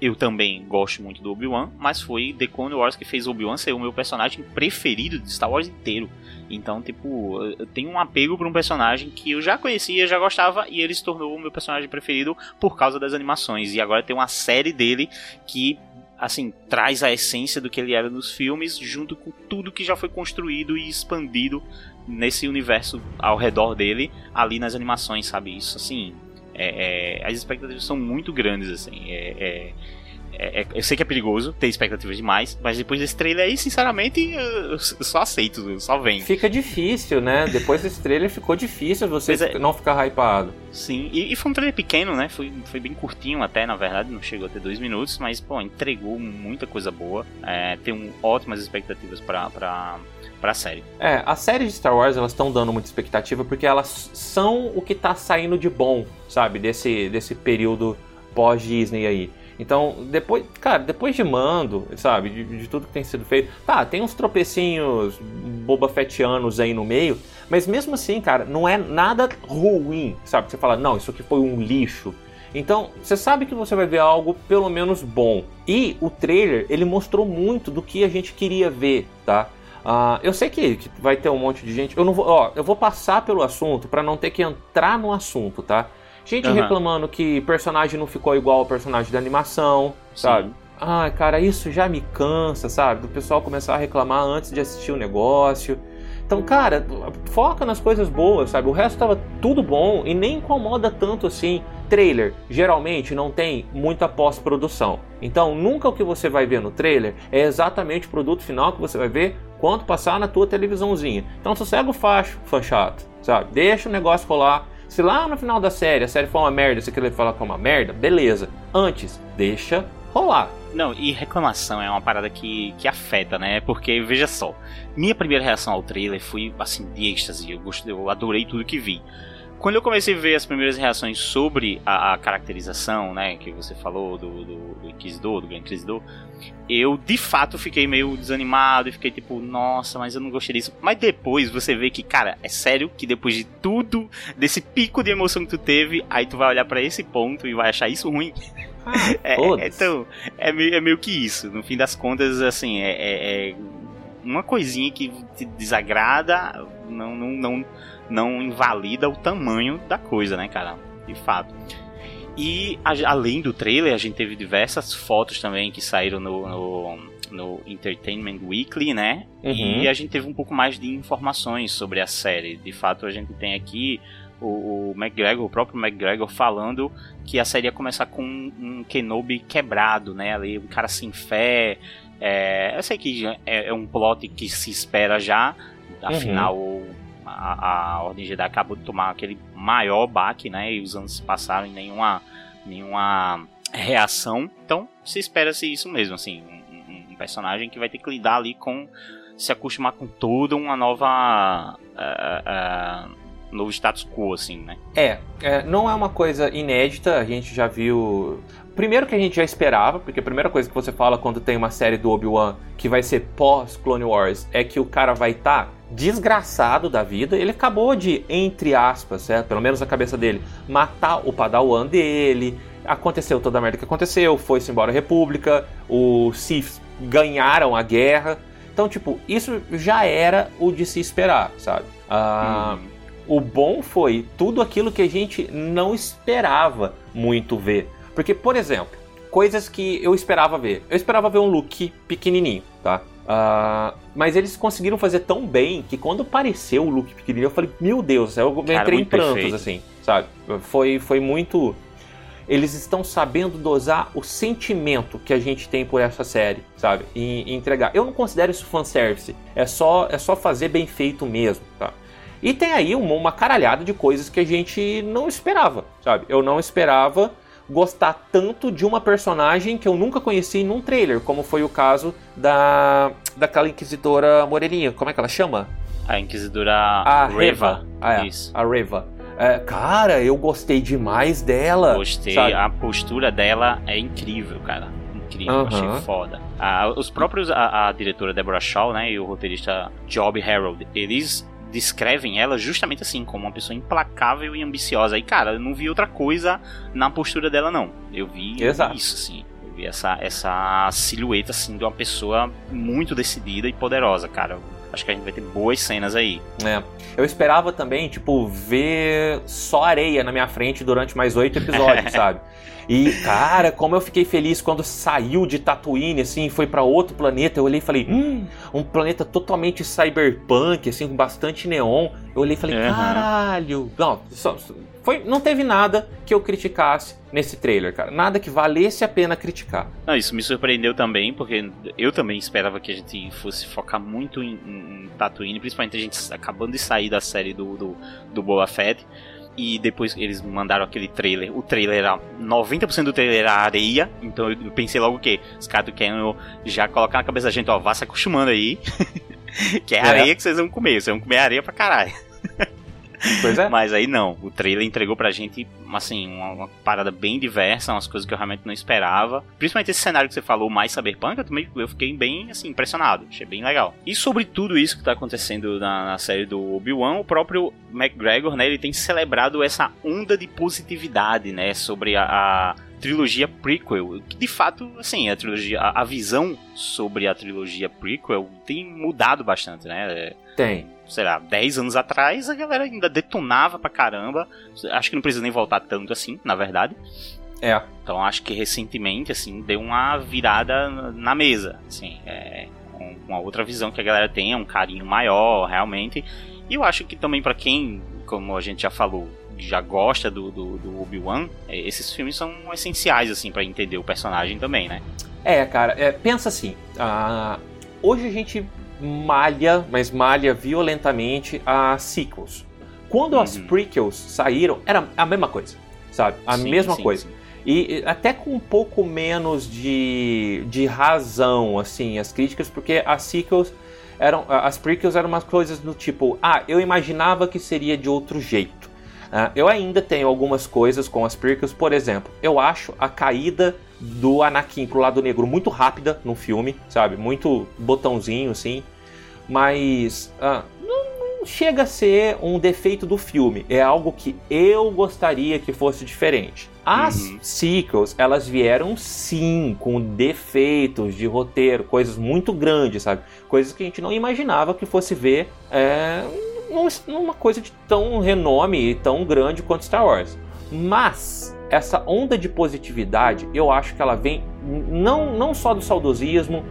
eu também gosto muito do Obi-Wan, mas foi The Clone Wars que fez Obi-Wan ser o meu personagem preferido de Star Wars inteiro. Então, tipo, eu tenho um apego por um personagem que eu já conhecia, já gostava, e ele se tornou o meu personagem preferido por causa das animações. E agora tem uma série dele que assim, traz a essência do que ele era nos filmes, junto com tudo que já foi construído e expandido nesse universo ao redor dele, ali nas animações, sabe? Isso, assim, é, é, as expectativas são muito grandes, assim. É, é, é, eu sei que é perigoso ter expectativas demais, mas depois desse trailer aí, sinceramente, eu só aceito, só vem. Fica difícil, né? Depois desse trailer ficou difícil você é, não ficar hypado. Sim, e, e, foi um trailer pequeno, né? Foi, foi bem curtinho até, na verdade, não chegou a ter dois minutos, mas, pô, entregou muita coisa boa. É, tem um, ótimas expectativas para pra, pra série. É, as séries de Star Wars, elas estão dando muita expectativa porque elas são o que tá saindo de bom, sabe? Desse, desse período pós-Disney aí. Então, depois, cara, depois de Mando, sabe, de, de, tudo que tem sido feito, tá, tem uns tropecinhos boba fetianos aí no meio, mas mesmo assim, cara, não é nada ruim, sabe? Você fala, não, isso aqui foi um lixo. Então, você sabe que você vai ver algo pelo menos bom. E o trailer, ele mostrou muito do que a gente queria ver, tá? Uh, eu sei que, que, vai ter um monte de gente. Eu não vou, ó, eu vou passar pelo assunto para não ter que entrar no assunto, tá? Gente uhum. reclamando que personagem não ficou igual ao personagem da animação, Sim. sabe? Ai, cara, isso já me cansa, sabe? Do pessoal começar a reclamar antes de assistir o negócio. Então, cara, foca nas coisas boas, sabe? O resto tava tudo bom e nem incomoda tanto assim. Trailer geralmente não tem muita pós-produção. Então, nunca o que você vai ver no trailer é exatamente o produto final que você vai ver quando passar na tua televisãozinha. Então, sossega o facho, fã chato, sabe? Deixa o negócio rolar, se lá no final da série a série for uma merda, você quer falar que é uma merda, beleza. Antes, deixa rolar. Não, e reclamação é uma parada que, que afeta, né? Porque, veja só, minha primeira reação ao trailer foi, assim, de êxtase. Eu, gostei, eu adorei tudo que vi. Quando eu comecei a ver as primeiras reações sobre a, a caracterização, né, que você falou do, do, do Inquisidor, do Gran Inquisidor, eu de fato fiquei meio desanimado e fiquei tipo, nossa, mas eu não gostei disso. Mas depois você vê que, cara, é sério que depois de tudo, desse pico de emoção que tu teve, aí tu vai olhar para esse ponto e vai achar isso ruim. Ah, é, é, então, é meio, é meio que isso. No fim das contas, assim, é, é, é uma coisinha que te desagrada, não, não, não não invalida o tamanho da coisa, né, cara? De fato. E a, além do trailer, a gente teve diversas fotos também que saíram no, no, no Entertainment Weekly, né? Uhum. E a gente teve um pouco mais de informações sobre a série. De fato, a gente tem aqui o, o McGregor, o próprio McGregor, falando que a série ia começar com um Kenobi quebrado, né? Ali, um cara sem fé. É, eu sei que é, é um plot que se espera já, afinal, uhum a, a Ordem Jedi acabou de tomar aquele maior baque, né? E os anos se passaram em nenhuma, nenhuma reação. Então, se espera-se isso mesmo, assim, um, um, personagem que vai ter que lidar ali com se acostumar com toda uma nova uh, uh, novo status quo, assim, né? É, é, não é uma coisa inédita, a gente já viu. Primeiro que a gente já esperava, porque a primeira coisa que você fala quando tem uma série do Obi-Wan que vai ser pós Clone Wars é que o cara vai estar tá desgraçado da vida. Ele acabou de, entre aspas, é, pelo menos na cabeça dele, matar o padawan dele. Aconteceu toda a merda que aconteceu, foi-se embora a República, os Sith ganharam a guerra. Então, tipo, isso já era o de se esperar, sabe? Ah, hum. O bom foi tudo aquilo que a gente não esperava muito ver. Porque, por exemplo, coisas que eu esperava ver. Eu esperava ver um Luke pequenininho, tá? Uh, mas eles conseguiram fazer tão bem que quando apareceu o Luke pequenininho, eu falei, meu Deus, eu Cara, entrei em prantos, perfeito. assim, sabe? Foi, foi muito. Eles estão sabendo dosar o sentimento que a gente tem por essa série, sabe? E, e entregar. Eu não considero isso fanservice. É só, é só fazer bem feito mesmo, tá? E tem aí uma, uma caralhada de coisas que a gente não esperava, sabe? Eu não esperava gostar tanto de uma personagem que eu nunca conheci num trailer, como foi o caso da daquela inquisidora moreninha. Como é que ela chama? A inquisidora a Reva. Reva. Ah, é, Isso. A Reva. É, cara, eu gostei demais dela. Gostei, sabe? a postura dela é incrível, cara. Incrível, uhum. achei foda. Ah, os próprios, a, a, diretora Deborah Shaw, né, e o roteirista Job Harold, eles descrevem ela justamente assim, como uma pessoa implacável e ambiciosa. E, cara, eu não vi outra coisa na postura dela, não. Eu vi isso, assim. Eu vi essa, essa silhueta, assim, de uma pessoa muito decidida e poderosa, cara. Acho que a gente vai ter boas cenas aí. É. Eu esperava também, tipo, ver só areia na minha frente durante mais oito episódios, sabe? E, cara, como eu fiquei feliz quando saiu de Tatooine, assim, foi para outro planeta. Eu olhei e falei, hum, um planeta totalmente cyberpunk, assim, com bastante neon. Eu olhei e falei, Uhum. caralho. Não, só, foi, não teve nada que eu criticasse nesse trailer, cara. Nada que valesse a pena criticar. Não, isso me surpreendeu também, porque eu também esperava que a gente fosse focar muito em, em, Tatooine, principalmente a gente acabando de sair da série do, do, do Boba Fett. E depois eles mandaram aquele trailer. O trailer era. 90% do trailer era areia. Então eu pensei logo o quê? Os caras querem já colocar na cabeça da gente, ó, vá se acostumando aí. que é É. areia que vocês vão comer. Vocês vão comer areia pra caralho. Pois é. Mas aí não, o trailer entregou pra gente, assim, uma, uma parada bem diversa, umas coisas que eu realmente não esperava. Principalmente esse cenário que você falou, mais cyberpunk, eu também eu fiquei bem, assim, impressionado. Achei bem legal. E sobre tudo isso que tá acontecendo na, na série do Obi-Wan, o próprio McGregor, né, ele tem celebrado essa onda de positividade, né, sobre a, a trilogia prequel, que de fato, assim, a trilogia, a, a visão sobre a trilogia prequel tem mudado bastante, né? Tem. sei lá, 10 anos atrás, a galera ainda detonava pra caramba. Acho que não precisa nem voltar tanto assim, na verdade. É. Então acho que recentemente, assim, deu uma virada na mesa, assim, é, com uma outra visão que a galera tem, um carinho maior, realmente. E eu acho que também pra quem, como a gente já falou, já gosta do, do, do Obi-Wan, é, esses filmes são essenciais, assim, para entender o personagem também, né? É, cara, é, pensa assim. ah, hoje a gente malha, mas malha violentamente as sequels. Quando as Uhum. prequels saíram, era a mesma coisa, sabe? A Sim, mesma sim, coisa. sim. E e até com um pouco menos de, de razão, assim, as críticas, porque as sequels eram. As prequels eram umas coisas do tipo, ah, eu imaginava que seria de outro jeito. Ah, eu ainda tenho algumas coisas com as prequels, por exemplo, eu acho a caída do Anakin pro lado negro muito rápida no filme, sabe? Muito botãozinho, assim. Mas não, não chega a ser um defeito do filme. É algo que eu gostaria que fosse diferente. As Uhum. sequels, elas vieram sim com defeitos de roteiro, coisas muito grandes, sabe? Coisas que a gente não imaginava que fosse ver é, num- numa coisa de tão renome e tão grande quanto Star Wars. Mas essa onda de positividade, eu acho que ela vem não, não só do saudosismo,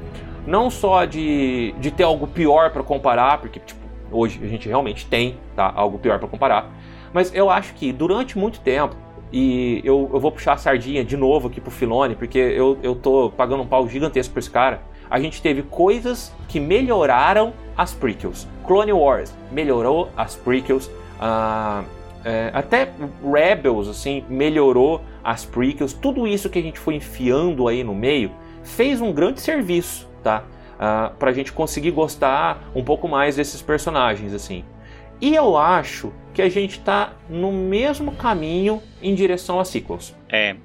não só de, de ter algo pior para comparar, porque tipo, hoje a gente realmente tem tá, algo pior para comparar, mas eu acho que durante muito tempo, e eu, eu vou puxar a sardinha de novo aqui pro Filone, porque eu, eu tô pagando um pau gigantesco por esse cara, a gente teve coisas que melhoraram as prequels. Clone Wars melhorou as prequels, ah, é, até Rebels assim melhorou as prequels. Tudo isso que a gente foi enfiando aí no meio fez um grande serviço, tá? Ah, pra gente conseguir gostar um pouco mais desses personagens assim. E eu acho que a gente tá no mesmo caminho em direção a sequels. É,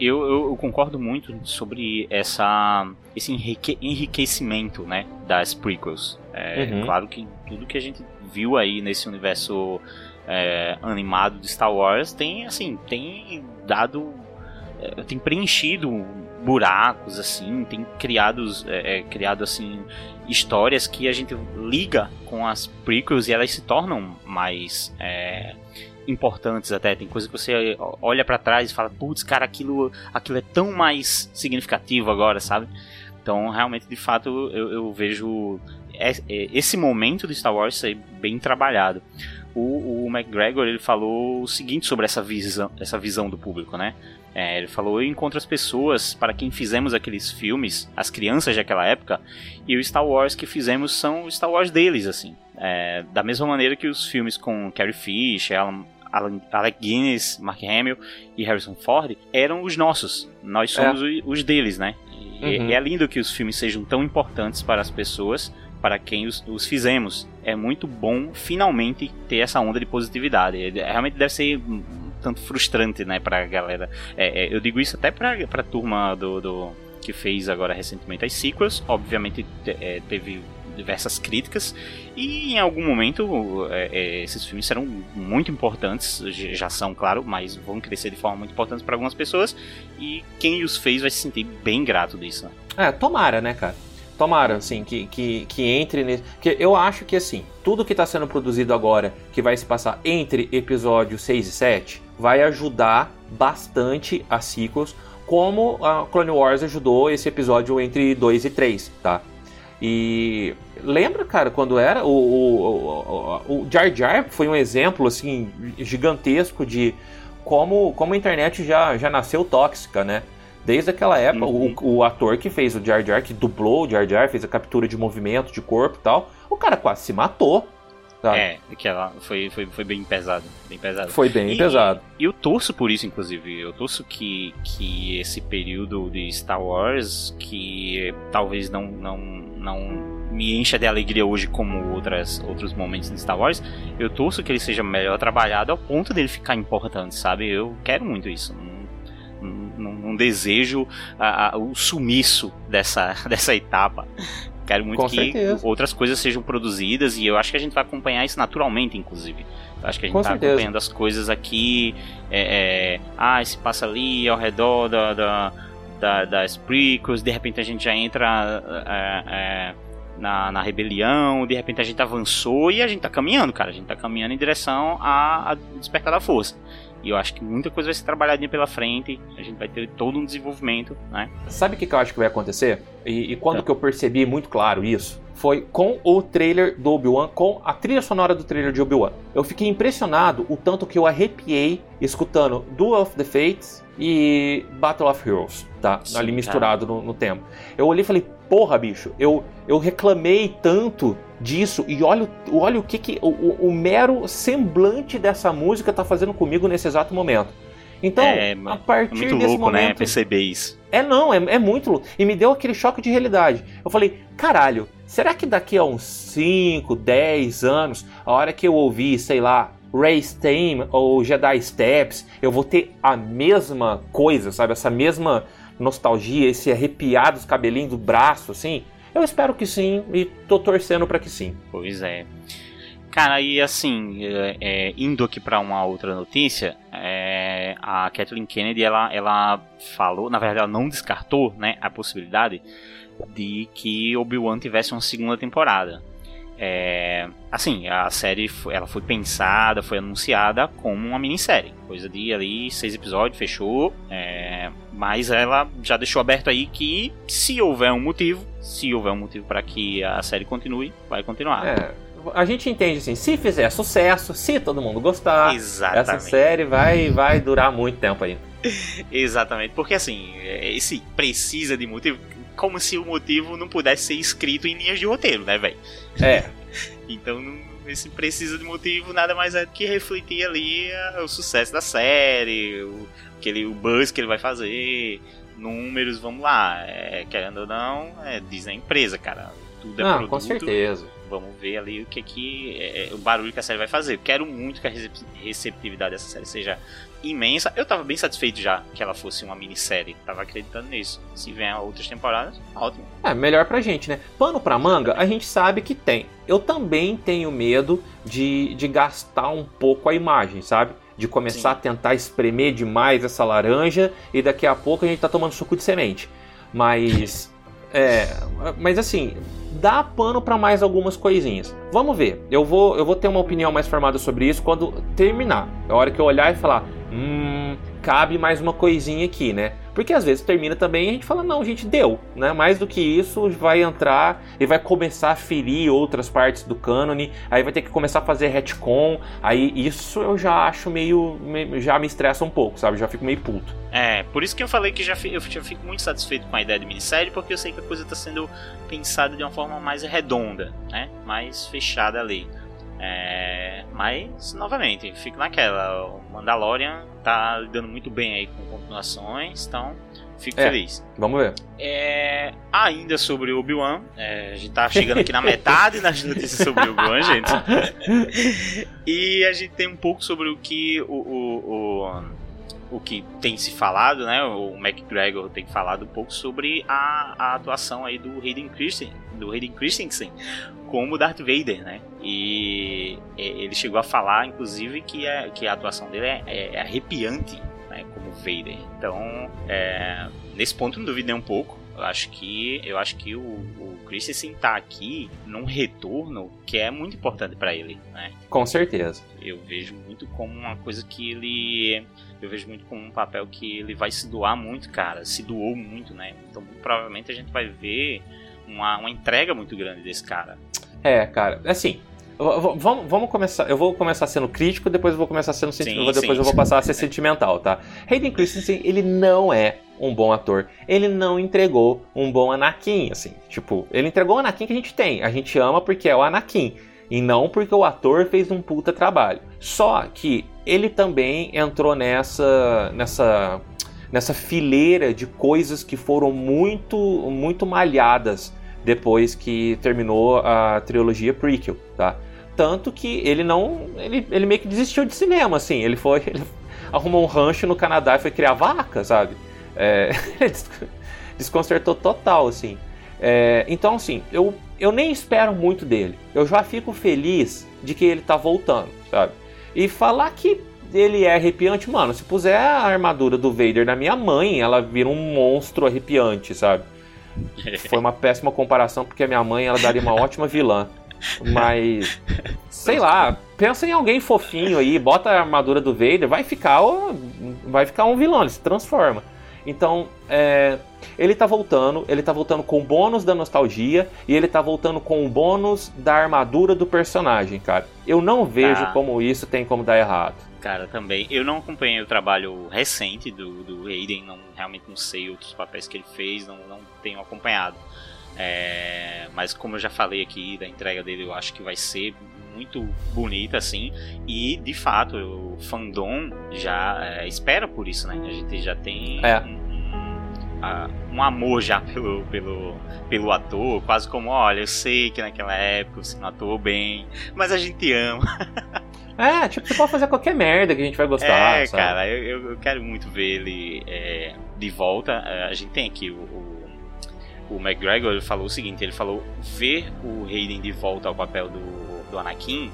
eu, eu- eu concordo muito sobre essa, esse enrique- enriquecimento né, das prequels. É, Uhum. Claro que tudo que a gente viu aí nesse universo é, animado de Star Wars tem assim tem dado é, tem preenchido buracos assim tem criados é, é, criado assim histórias que a gente liga com as prequels e elas se tornam mais é, importantes até. Tem coisa que você olha pra trás e fala, putz, cara, aquilo, aquilo é tão mais significativo agora, sabe? Então, realmente, de fato, eu, eu vejo es- é, esse momento de Star Wars ser bem trabalhado. O, o McGregor ele falou o seguinte sobre essa visão, essa visão do público, né? É, ele falou: Eu encontro as pessoas para quem fizemos aqueles filmes, as crianças daquela época, e o Star Wars que fizemos são o Star Wars deles, assim. É, da mesma maneira que os filmes com Carrie Fisher, Alan, Alec Guinness, Mark Hamill e Harrison Ford eram os nossos. Nós somos o- os deles, né? E, Uhum. é lindo que os filmes sejam tão importantes para as pessoas, para quem os, os fizemos. É muito bom, finalmente, ter essa onda de positividade. É, Realmente deve ser um tanto frustrante, né, pra galera. É, é, eu digo isso até pra, pra turma do, do- que fez agora recentemente as sequels. Obviamente te- é, teve diversas críticas e em algum momento é, é, esses filmes serão muito importantes, já são, claro, mas vão crescer de forma muito importante para algumas pessoas e quem os fez vai se sentir bem grato disso. Né? É, tomara, né, cara? Tomara, assim, que, que, que entre nesse. Porque eu acho que, assim, tudo que está sendo produzido agora, que vai se passar entre episódio 6 e 7, vai ajudar bastante a sequels, como a Clone Wars ajudou esse episódio entre 2 e 3, tá? E lembra, cara, quando era o, o, o, o Jar Jar foi um exemplo assim gigantesco de como, como a internet já, já nasceu tóxica, né? Desde aquela época, uhum. o, o, ator que fez o Jar Jar, que dublou o Jar Jar, fez a captura de movimento, de corpo e tal, o cara quase se matou. Sabe? É, que ela foi, foi, foi bem pesado, bem pesado. Foi bem e, pesado. E eu torço por isso, inclusive. Eu torço que, que esse período de Star Wars, que talvez não, não, não me encha de alegria hoje como outras, outros momentos de Star Wars, eu torço que ele seja melhor trabalhado ao ponto dele ficar importante, sabe? Eu quero muito isso não, desejo a, a, o sumiço dessa, dessa etapa. Quero muito Com que certeza. outras coisas sejam produzidas e eu acho que a gente vai acompanhar isso naturalmente, inclusive. Eu acho que a gente está acompanhando as coisas aqui. É, é, ah, se passa ali ao redor da, da, da, das prequels, de repente a gente já entra. É, é, na, na rebelião, de repente a gente avançou e a gente tá caminhando, cara. A gente tá caminhando em direção a, a despertar da força. E eu acho que muita coisa vai ser trabalhada pela frente, a gente vai ter todo um desenvolvimento, né? Sabe o que, que eu acho que vai acontecer? E, e quando é. que eu percebi muito claro isso? Foi com o trailer do Obi-Wan, com a trilha sonora do trailer de Obi-Wan. Eu fiquei impressionado o tanto que eu arrepiei escutando Duel of the Fates e Battle of Heroes, tá? Sim, Ali misturado no, no tempo. Eu olhei e falei, porra, bicho, eu, eu reclamei tanto disso e olha, olha o que, que o, o, o mero semblante dessa música tá fazendo comigo nesse exato momento. Então, é, a partir é muito desse louco, né, momento, né? Perceber isso. É não, é, é muito louco. E me deu aquele choque de realidade. Eu falei, caralho, será que daqui a uns 5, 10 anos, a hora que eu ouvir, sei lá, Race Team ou Jedi Steps, eu vou ter a mesma coisa, sabe? Essa mesma nostalgia, esse arrepiar dos cabelinhos do braço, assim? Eu espero que sim e tô torcendo para que sim. Pois é. Cara, e assim, é, é, indo aqui para uma outra notícia, é, a Kathleen Kennedy, ela, ela falou, na verdade ela não descartou, né, a possibilidade de que Obi-Wan tivesse uma segunda temporada. É, assim, a série foi, ela foi pensada, foi anunciada como uma minissérie, coisa de ali seis episódios, fechou. É, mas ela já deixou aberto aí que se houver um motivo, se houver um motivo para que a série continue, vai continuar. É, a gente entende assim, se fizer sucesso, se todo mundo gostar, Exatamente. essa série vai, vai durar muito tempo ainda. Exatamente, porque assim, esse precisa de motivo, como se o motivo não pudesse ser escrito em linhas de roteiro, né, velho? É. então, esse precisa de motivo nada mais é do que refletir ali o sucesso da série, o, aquele, o buzz que ele vai fazer, números, vamos lá. É, querendo ou não, é, diz a empresa, cara. Tudo é não, produto. Com certeza. Vamos ver ali o que que é, é, o barulho que a série vai fazer. Eu quero muito que a receptividade dessa série seja imensa. Eu tava bem satisfeito já que ela fosse uma minissérie. Tava acreditando nisso. Se vier outras temporadas, ótimo. É, melhor pra gente, né? Pano pra manga, a gente sabe que tem. Eu também tenho medo de, de gastar um pouco a imagem, sabe? De começar Sim. a tentar espremer demais essa laranja e daqui a pouco a gente tá tomando suco de semente. Mas. É, mas assim, dá pano para mais algumas coisinhas. Vamos ver. Eu vou, eu vou ter uma opinião mais formada sobre isso quando terminar. É a hora que eu olhar e falar, hum, cabe mais uma coisinha aqui, né? Porque às vezes termina também e a gente fala, não, gente, deu, né? Mais do que isso, vai entrar e vai começar a ferir outras partes do cânone, aí vai ter que começar a fazer retcon, aí isso eu já acho meio, já me estressa um pouco, sabe? Já fico meio puto. É, por isso que eu falei que já fico, eu já fico muito satisfeito com a ideia de minissérie, porque eu sei que a coisa está sendo pensada de uma forma mais redonda, né? Mais fechada ali. É, mas, novamente, fico naquela. O Mandalorian tá lidando muito bem aí com continuações, então fico é, feliz. Vamos ver. É, ainda sobre Obi-Wan, é, a gente tá chegando aqui na metade das notícias sobre Obi-Wan, gente. e a gente tem um pouco sobre o que o, o, o o que tem se falado, né? O McGregor tem falado um pouco sobre a, a atuação aí do Hayden Christensen, do Hayden Christensen como Darth Vader, né? E ele chegou a falar, inclusive, que, é, que a atuação dele é, é, é arrepiante, né? Como Vader. Então, é, nesse ponto não duvidei um pouco. Eu acho que eu acho que o, o Christensen tá aqui num retorno que é muito importante para ele, né? Com certeza. Eu vejo muito como uma coisa que ele eu vejo muito como um papel que ele vai se doar muito, cara. Se doou muito, né? Então, provavelmente a gente vai ver uma, uma entrega muito grande desse cara. É, cara, assim, Vamos, vamos começar. Eu vou começar sendo crítico, depois eu vou começar sendo sentimental. Depois sim. eu vou passar a ser sentimental, tá? Hayden Christensen, ele não é um bom ator. Ele não entregou um bom Anakin, assim. Tipo, ele entregou o Anakin que a gente tem. A gente ama porque é o Anakin. E não porque o ator fez um puta trabalho. Só que ele também entrou nessa. nessa. nessa fileira de coisas que foram muito. muito malhadas depois que terminou a trilogia prequel, tá? Tanto que ele não. Ele, ele meio que desistiu de cinema, assim. Ele foi. Ele arrumou um rancho no Canadá e foi criar vaca, sabe? É, desconcertou total, assim. É, então, assim, eu, eu nem espero muito dele. Eu já fico feliz de que ele tá voltando, sabe? E falar que ele é arrepiante, mano, se puser a armadura do Vader na minha mãe, ela vira um monstro arrepiante, sabe? Foi uma péssima comparação, porque a minha mãe ela daria uma ótima vilã. Mas, sei lá, pensa em alguém fofinho aí, bota a armadura do Vader, vai ficar, vai ficar um vilão, ele se transforma. Então, é, ele tá voltando, ele tá voltando com o bônus da nostalgia e ele tá voltando com o bônus da armadura do personagem, cara. Eu não vejo ah. como isso tem como dar errado. Cara, também. Eu não acompanhei o trabalho recente do, do Aiden, não, realmente não sei outros papéis que ele fez, não, não tenho acompanhado. É, mas como eu já falei aqui da entrega dele, eu acho que vai ser muito bonita assim e de fato o fandom já é, espera por isso, né? A gente já tem é. um, um, um, amor já pelo, pelo, pelo ator, quase como olha, eu sei que naquela época você não atuou bem, mas a gente ama. É, tipo, você pode fazer qualquer merda que a gente vai gostar. É, sabe? cara, eu, eu quero muito ver ele é, de volta. É, a gente tem aqui o, o o McGregor falou o seguinte: ele falou, ver o Hayden de volta ao papel do, do Anakin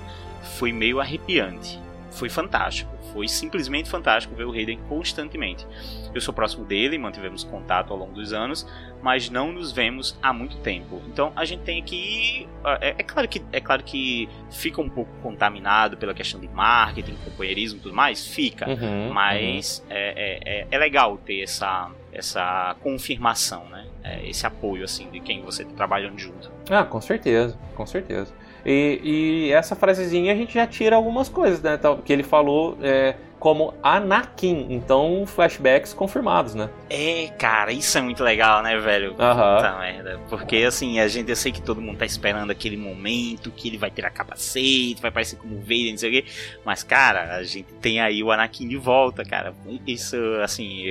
foi meio arrepiante. Foi fantástico. Foi simplesmente fantástico ver o Hayden constantemente. Eu sou próximo dele, mantivemos contato ao longo dos anos, mas não nos vemos há muito tempo. Então a gente tem aqui. É, é, claro, que, é claro que fica um pouco contaminado pela questão de marketing, companheirismo e tudo mais, fica. Uhum, mas uhum. É, é, é, legal ter essa, essa confirmação, né? É, esse apoio assim de quem você está trabalhando junto. Ah, com certeza, com certeza. E, e, essa frasezinha a gente já tira algumas coisas, né? Que ele falou é, como Anakin. Então, flashbacks confirmados, né? É, cara, isso é muito legal, né, velho? Puta merda. Porque, assim, a gente, eu sei que todo mundo tá esperando aquele momento que ele vai ter a capacete, vai parecer como Vader, não sei o quê. Mas, cara, a gente tem aí o Anakin de volta, cara. Isso, assim,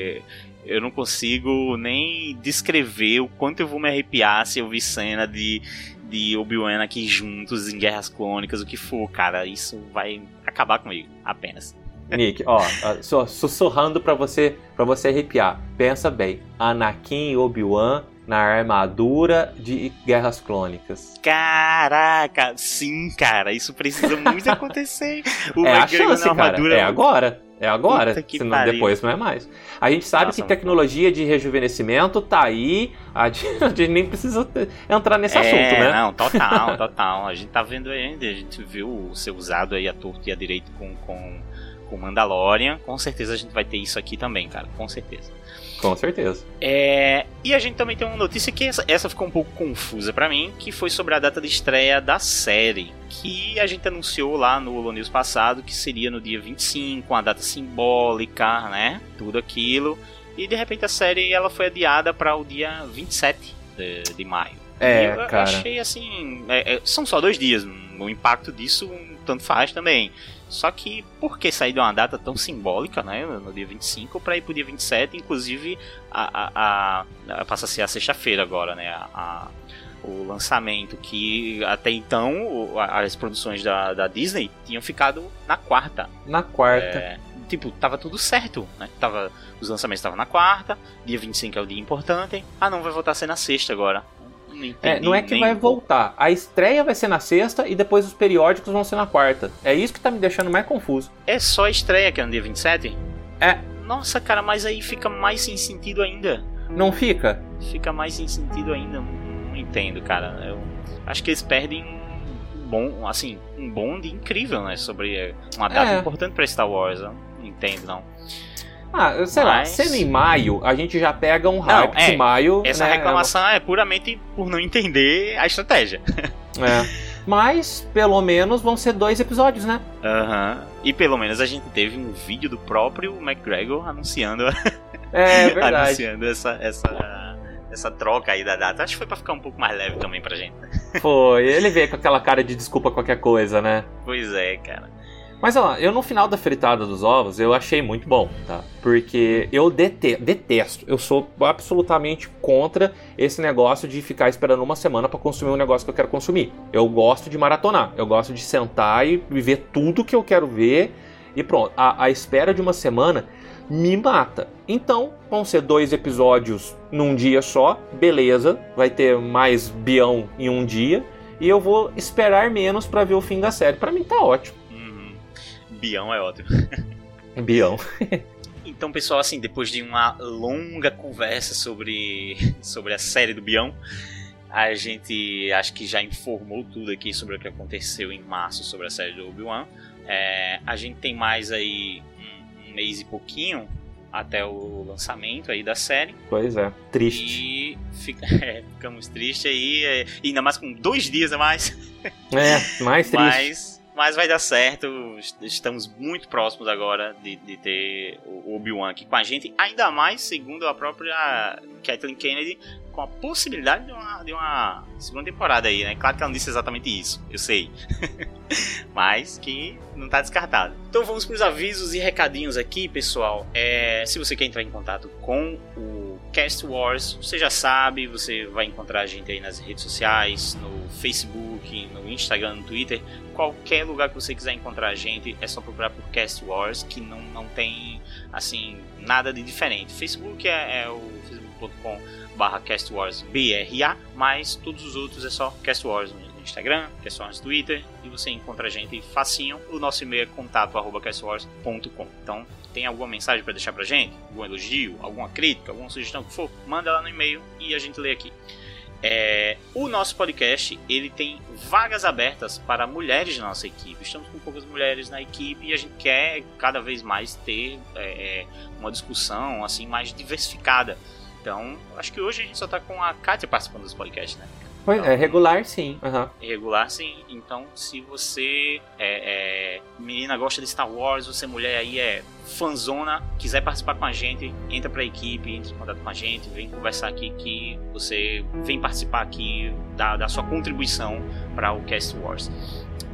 eu não consigo nem descrever o quanto eu vou me arrepiar se eu vi cena de, de Obi-Wan aqui juntos em Guerras Clônicas, o que for, cara. Isso vai acabar comigo, apenas. Nick, ó, sussurrando para você, para você arrepiar. Pensa bem, Anakin e Obi-Wan na armadura de Guerras Clônicas. Caraca, sim, cara, isso precisa muito acontecer. O é a chance, armadura... cara. É agora. É agora, senão depois não é mais. A gente sabe Nossa, que tecnologia de rejuvenescimento tá aí, a gente, nem precisa entrar nesse é, assunto, né? Não, total, total. A gente tá vendo ainda, a gente viu ser usado aí a torto e a direito com, com, com Mandalorian. Com certeza a gente vai ter isso aqui também, cara, com certeza. Com certeza. É, e a gente também tem uma notícia que essa, essa ficou um pouco confusa para mim, que foi sobre a data de estreia da série, que a gente anunciou lá no Holo News passado que seria no dia 25, uma data simbólica, né? Tudo aquilo. E de repente a série ela foi adiada para o dia 27 de, de maio. É, eu cara. achei assim, é, é, são só dois dias, o impacto disso tanto faz também. Só que por que sair de uma data tão simbólica, né, no dia 25 para ir pro dia 27, inclusive a, a, a passa a ser a sexta-feira agora, né, a, o lançamento que até então as produções da, da Disney tinham ficado na quarta. Na quarta. É, tipo, tava tudo certo, né? Tava, os lançamentos estavam na quarta, dia 25 é o dia importante. Ah, não, vai voltar a ser na sexta agora. Não, é, não é que vai voltar. A estreia vai ser na sexta e depois os periódicos vão ser na quarta. É isso que tá me deixando mais confuso. É só a estreia que é no dia 27? É. Nossa, cara, mas aí fica mais sem sentido ainda. Não fica? Fica mais sem sentido ainda. Não, não entendo, cara. Eu acho que eles perdem um bom, assim, um bonde incrível, né? Sobre uma data é. importante para Star Wars. Eu não entendo, não. Ah, sei Mas... lá, sendo em maio, a gente já pega um hype não, é, de maio. Essa né, reclamação é puramente por não entender a estratégia. É. Mas, pelo menos, vão ser dois episódios, né? Aham. Uhum. E pelo menos a gente teve um vídeo do próprio McGregor anunciando. É, verdade. anunciando essa, essa, essa troca aí da data. Acho que foi pra ficar um pouco mais leve também pra gente. Foi. Ele veio com aquela cara de desculpa qualquer coisa, né? Pois é, cara. Mas ó, eu no final da fritada dos ovos eu achei muito bom, tá? Porque eu dete detesto, eu sou absolutamente contra esse negócio de ficar esperando uma semana para consumir um negócio que eu quero consumir. Eu gosto de maratonar, eu gosto de sentar e ver tudo que eu quero ver e pronto. A, a espera de uma semana me mata. Então, vão ser dois episódios num dia só, beleza, vai ter mais Bião em um dia. E eu vou esperar menos para ver o fim da série. Para mim tá ótimo. Bião é ótimo. Bião. então, pessoal, assim, depois de uma longa conversa sobre, sobre a série do Bião, a gente acho que já informou tudo aqui sobre o que aconteceu em março sobre a série do Obi-Wan. É, a gente tem mais aí um, um, mês e pouquinho até o lançamento aí da série. Pois é, triste. E fica, é, ficamos tristes aí, é, ainda mais com dois dias a mais. É, mais triste. Mas mas vai dar certo. Estamos muito próximos agora de, de ter o Obi-Wan aqui com a gente. Ainda mais, segundo a própria Kathleen Kennedy, com a possibilidade de uma, de uma segunda temporada aí, né? Claro que ela não disse exatamente isso, eu sei. Mas que não está descartado. Então vamos para os avisos e recadinhos aqui, pessoal. É, se você quer entrar em contato com o Cast Wars, você já sabe, você vai encontrar a gente aí nas redes sociais, no Facebook, no Instagram, no Twitter qualquer lugar que você quiser encontrar a gente, é só procurar por Cast Wars, que não, não tem assim nada de diferente. Facebook é, é o facebook.com barra castwarsbra, mas todos os outros é só Cast Wars no Instagram, Cast no Twitter, e você encontra a gente facinho. O nosso e-mail é contato arroba castwars.com. Então, tem alguma mensagem para deixar pra gente? Algum elogio, alguma crítica, alguma sugestão que for? Manda lá no e-mail e a gente lê aqui. É, o nosso podcast ele tem vagas abertas para mulheres na nossa equipe. Estamos com poucas mulheres na equipe e a gente quer cada vez mais ter é, uma discussão assim mais diversificada. Então, acho que hoje a gente só está com a Kátia participando dos podcasts, né? Pois, é regular sim. Uhum. Regular sim. Então, se você é, é, menina gosta de Star Wars, você mulher aí é fanzona, quiser participar com a gente, entra pra equipe, entra em contato com a gente, vem conversar aqui que você vem participar aqui da, da sua contribuição para o Cast Wars.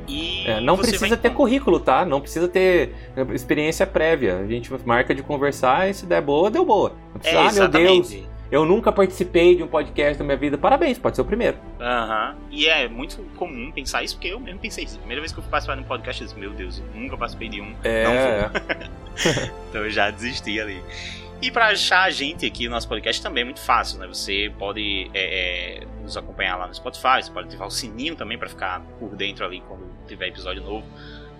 E é, não precisa vai... ter currículo, tá? Não precisa ter experiência prévia. A gente marca de conversar e se der boa, deu boa. Não precisa, é, ah, meu Deus, eu nunca participei de um podcast na minha vida. Parabéns, pode ser o primeiro. Aham. Uhum. E é muito comum pensar isso, porque eu mesmo pensei isso. Primeira vez que eu fui participar de um podcast, eu disse, meu Deus, eu nunca participei de um. É. então eu já desisti ali. E para achar a gente aqui no nosso podcast também é muito fácil, né? Você pode é, é, nos acompanhar lá no Spotify, você pode ativar o sininho também para ficar por dentro ali quando tiver episódio novo.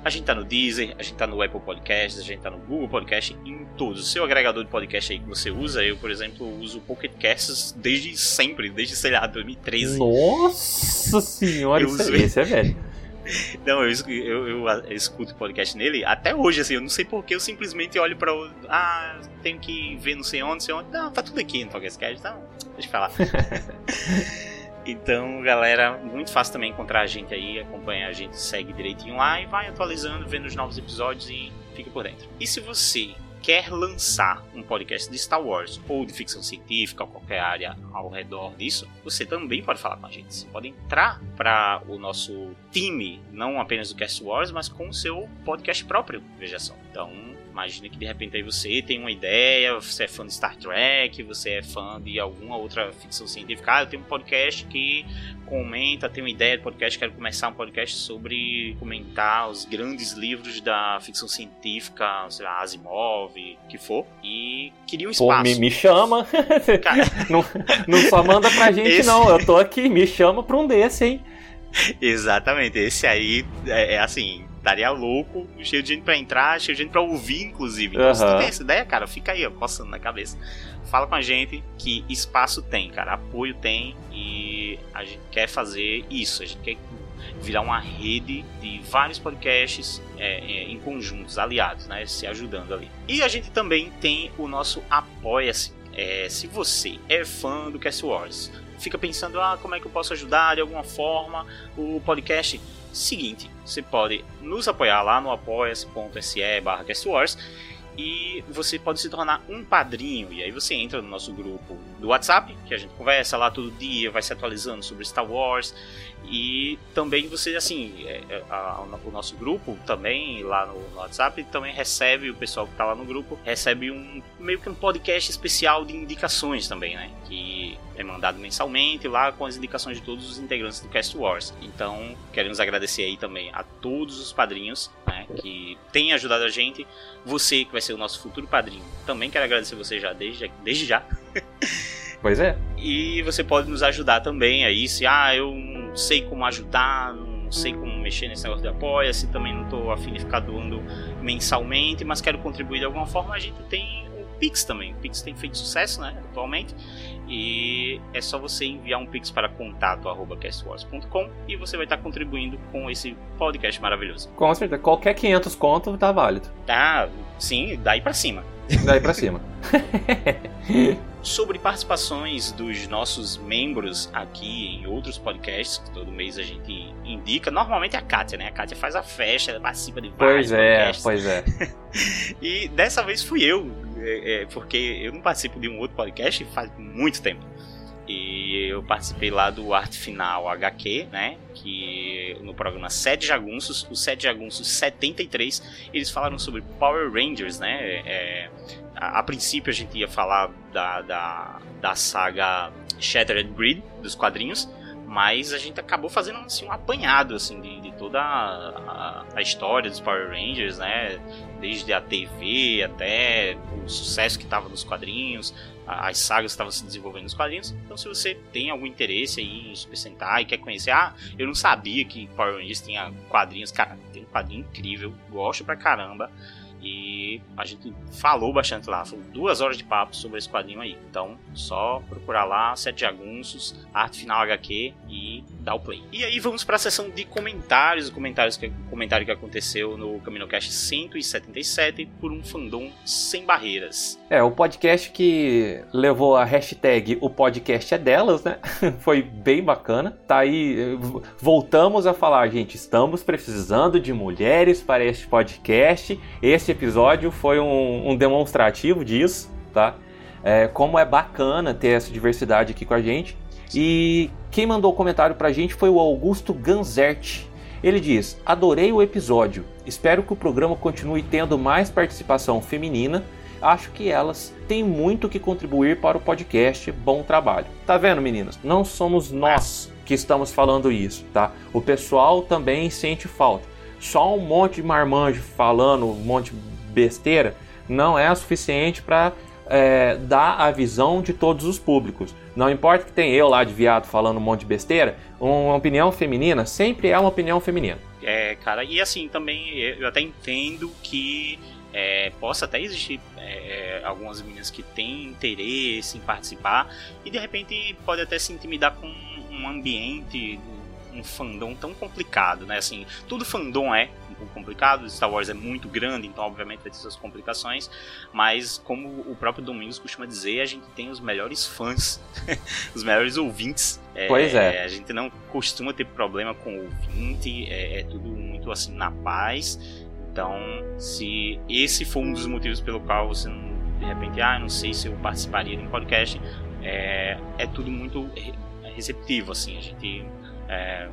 A gente tá no Deezer, a gente tá no Apple Podcasts, a gente tá no Google Podcast, em todos. O seu agregador de podcast aí que você usa, eu, por exemplo, uso Pocket Casts desde sempre, desde, sei lá, 2013. Nossa senhora, isso uso... esse é velho. Não, eu, eu, eu, eu escuto podcast nele até hoje, assim, eu não sei porque eu simplesmente olho para o. Ah, tenho que ver não sei onde, não sei onde. Não, tá tudo aqui no podcast, então deixa eu falar. Então, galera, muito fácil também encontrar a gente aí, acompanha a gente, segue direitinho lá e vai atualizando, vendo os novos episódios e fica por dentro. E se você quer lançar um podcast de Star Wars ou de ficção científica ou qualquer área ao redor disso, você também pode falar com a gente. Você pode entrar para o nosso time, não apenas do Cast Wars, mas com o seu podcast próprio, veja só. Então, Imagina que de repente aí você tem uma ideia, você é fã de Star Trek, você é fã de alguma outra ficção científica. Ah, eu tenho um podcast que comenta, tenho uma ideia de podcast, quero começar um podcast sobre comentar os grandes livros da ficção científica, sei lá, Asimov, que for, e queria um espaço. Pô, me, me chama. não, não só manda pra gente, Esse... não. Eu tô aqui, me chama pra um desse, hein? Exatamente, esse aí é, é assim, estaria louco, cheio de gente pra entrar, cheio de gente pra ouvir, inclusive. Então, uhum. se tu tem essa ideia, cara, fica aí, ó, coçando na cabeça. Fala com a gente que espaço tem, cara, apoio tem e a gente quer fazer isso, a gente quer virar uma rede de vários podcasts é, é, em conjuntos, aliados, né, se ajudando ali. E a gente também tem o nosso Apoia-se. É, se você é fã do Cast Wars, fica pensando, ah, como é que eu posso ajudar de alguma forma o podcast? Seguinte, você pode nos apoiar lá no apoia.se barra e você pode se tornar um padrinho. E aí você entra no nosso grupo do WhatsApp, que a gente conversa lá todo dia, vai se atualizando sobre Star Wars. E também você, assim, é, é, a, a, o nosso grupo também, lá no, no, WhatsApp, também recebe, o pessoal que está lá no grupo, recebe um meio que um podcast especial de indicações também, né? Que é mandado mensalmente lá com as indicações de todos os integrantes do Cast Wars. Então, queremos agradecer aí também a todos os padrinhos, né? Que têm ajudado a gente. Você que vai ser o nosso futuro padrinho, também quero agradecer você já desde, desde já. Pois é. E você pode nos ajudar também aí, se ah, eu não sei como ajudar, não sei como mexer nesse negócio de apoia, se também não estou afim de ficar doando mensalmente, mas quero contribuir de alguma forma, a gente tem Pix também. O Pix tem feito sucesso, né, atualmente. E é só você enviar um Pix para contato@castwars.com e você vai estar contribuindo com esse podcast maravilhoso. Com certeza, qualquer 500 conto tá válido. Ah, sim, daí para cima. Daí para cima. sobre participações dos nossos membros aqui em outros podcasts, que todo mês a gente indica. Normalmente é a Kátia, né? A Kátia faz a festa, ela participa de vários pois é, podcasts. Pois é, e dessa vez fui eu, é, é, porque eu não participo de um outro podcast faz muito tempo. E eu participei lá do Arte Final HQ, né? Que no programa Sete Jagunços, o Sete Jagunços 73, eles falaram sobre Power Rangers, né? É, a, a, princípio a gente ia falar da, da, da saga Shattered Grid, dos quadrinhos, mas a gente acabou fazendo assim, um apanhado assim, de, de toda a, a, história dos Power Rangers, né? Desde a TV até o sucesso que estava nos quadrinhos, as sagas que estavam se desenvolvendo nos quadrinhos. Então, se você tem algum interesse aí em Super Sentai e quer conhecer, ah, eu não sabia que Power Rangers tinha quadrinhos, cara, tem um quadrinho incrível, gosto pra caramba. E a gente falou bastante lá, foram duas horas de papo sobre esse quadrinho aí. Então, só procurar lá, Sete Jagunços, Arte Final HQ e dar o play. E aí vamos para a sessão de comentários, comentários que, comentário que aconteceu no CaminoCast 177 por um fandom sem barreiras. É, o podcast que levou a hashtag o podcast é delas, né? Foi bem bacana. Tá aí, voltamos a falar, gente, estamos precisando de mulheres para este podcast. Esse episódio foi um, um demonstrativo disso, tá? É, como é bacana ter essa diversidade aqui com a gente. E quem mandou o comentário pra gente foi o Augusto Ganzert. Ele diz: Adorei o episódio. Espero que o programa continue tendo mais participação feminina. Acho que elas têm muito que contribuir para o podcast. Bom trabalho. Tá vendo, meninas? Não somos nós que estamos falando isso, tá? O pessoal também sente falta. Só um monte de marmanjo falando um monte de besteira não é suficiente para é, dar a visão de todos os públicos. Não importa que tenha eu lá de viado falando um monte de besteira, uma opinião feminina sempre é uma opinião feminina. É, cara, e assim, também eu até entendo que é, possa até existir é, algumas meninas que têm interesse em participar e de repente pode até se intimidar com um ambiente, um fandom tão complicado, né? Assim, tudo fandom é um pouco complicado, Star Wars é muito grande, então obviamente vai ter suas complicações, mas como o próprio Domingos costuma dizer, a gente tem os melhores fãs, os melhores ouvintes. Pois é, é. A gente não costuma ter problema com o ouvinte, é, é tudo muito assim na paz. Então, se esse for um dos motivos pelo qual você não, de repente, ah, não sei se eu participaria de um podcast, é, é tudo muito receptivo, assim, a gente é,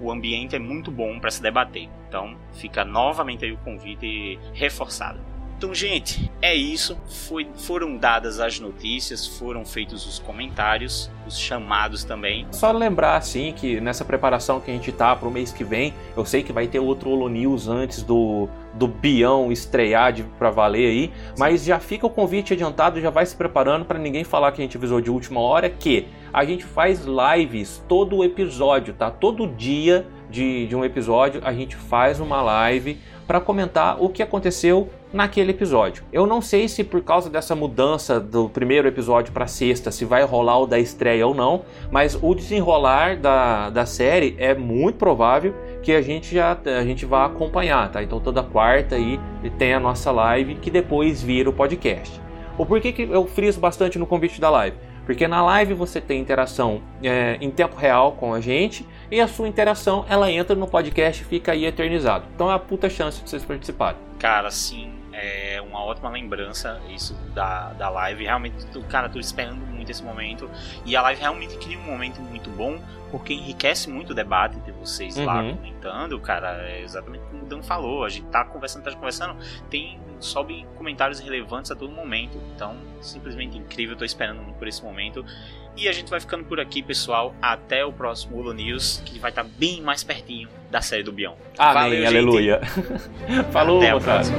o ambiente é muito bom para se debater. Então, fica novamente aí o convite reforçado. Então, gente, é isso. Foi, foram dadas as notícias, foram feitos os comentários, os chamados também. Só lembrar, assim, que nessa preparação que a gente tá pro mês que vem, eu sei que vai ter outro Holo News antes do, do Bião estrear de, pra valer aí, mas já fica o convite adiantado, já vai se preparando para ninguém falar que a gente avisou de última hora, que a gente faz lives todo o episódio, tá? Todo dia de, de um episódio a gente faz uma live para comentar o que aconteceu naquele episódio. Eu não sei se por causa dessa mudança do primeiro episódio para sexta, se vai rolar o da estreia ou não, mas o desenrolar da, da série é muito provável que a gente já a gente vá acompanhar, tá? Então toda quarta aí tem a nossa live que depois vira o podcast. O porquê que eu friso bastante no convite da live? Porque na live você tem interação é, em tempo real com a gente e a sua interação ela entra no podcast e fica aí eternizado. Então é a puta chance de vocês participarem. Cara, sim, é uma ótima lembrança isso da, da live. Realmente, cara, tô esperando muito esse momento. E a live realmente cria um momento muito bom, porque enriquece muito o debate de vocês uhum. lá comentando, cara. É exatamente como o Dan falou. A gente tá conversando, tá conversando, tem sobe comentários relevantes a todo momento. Então, simplesmente incrível. Tô esperando muito por esse momento. E a gente vai ficando por aqui, pessoal. Até o próximo Holo News, que vai estar tá bem mais pertinho da série do Bion. Amém, Valeu, aleluia. Falou, Até a próxima.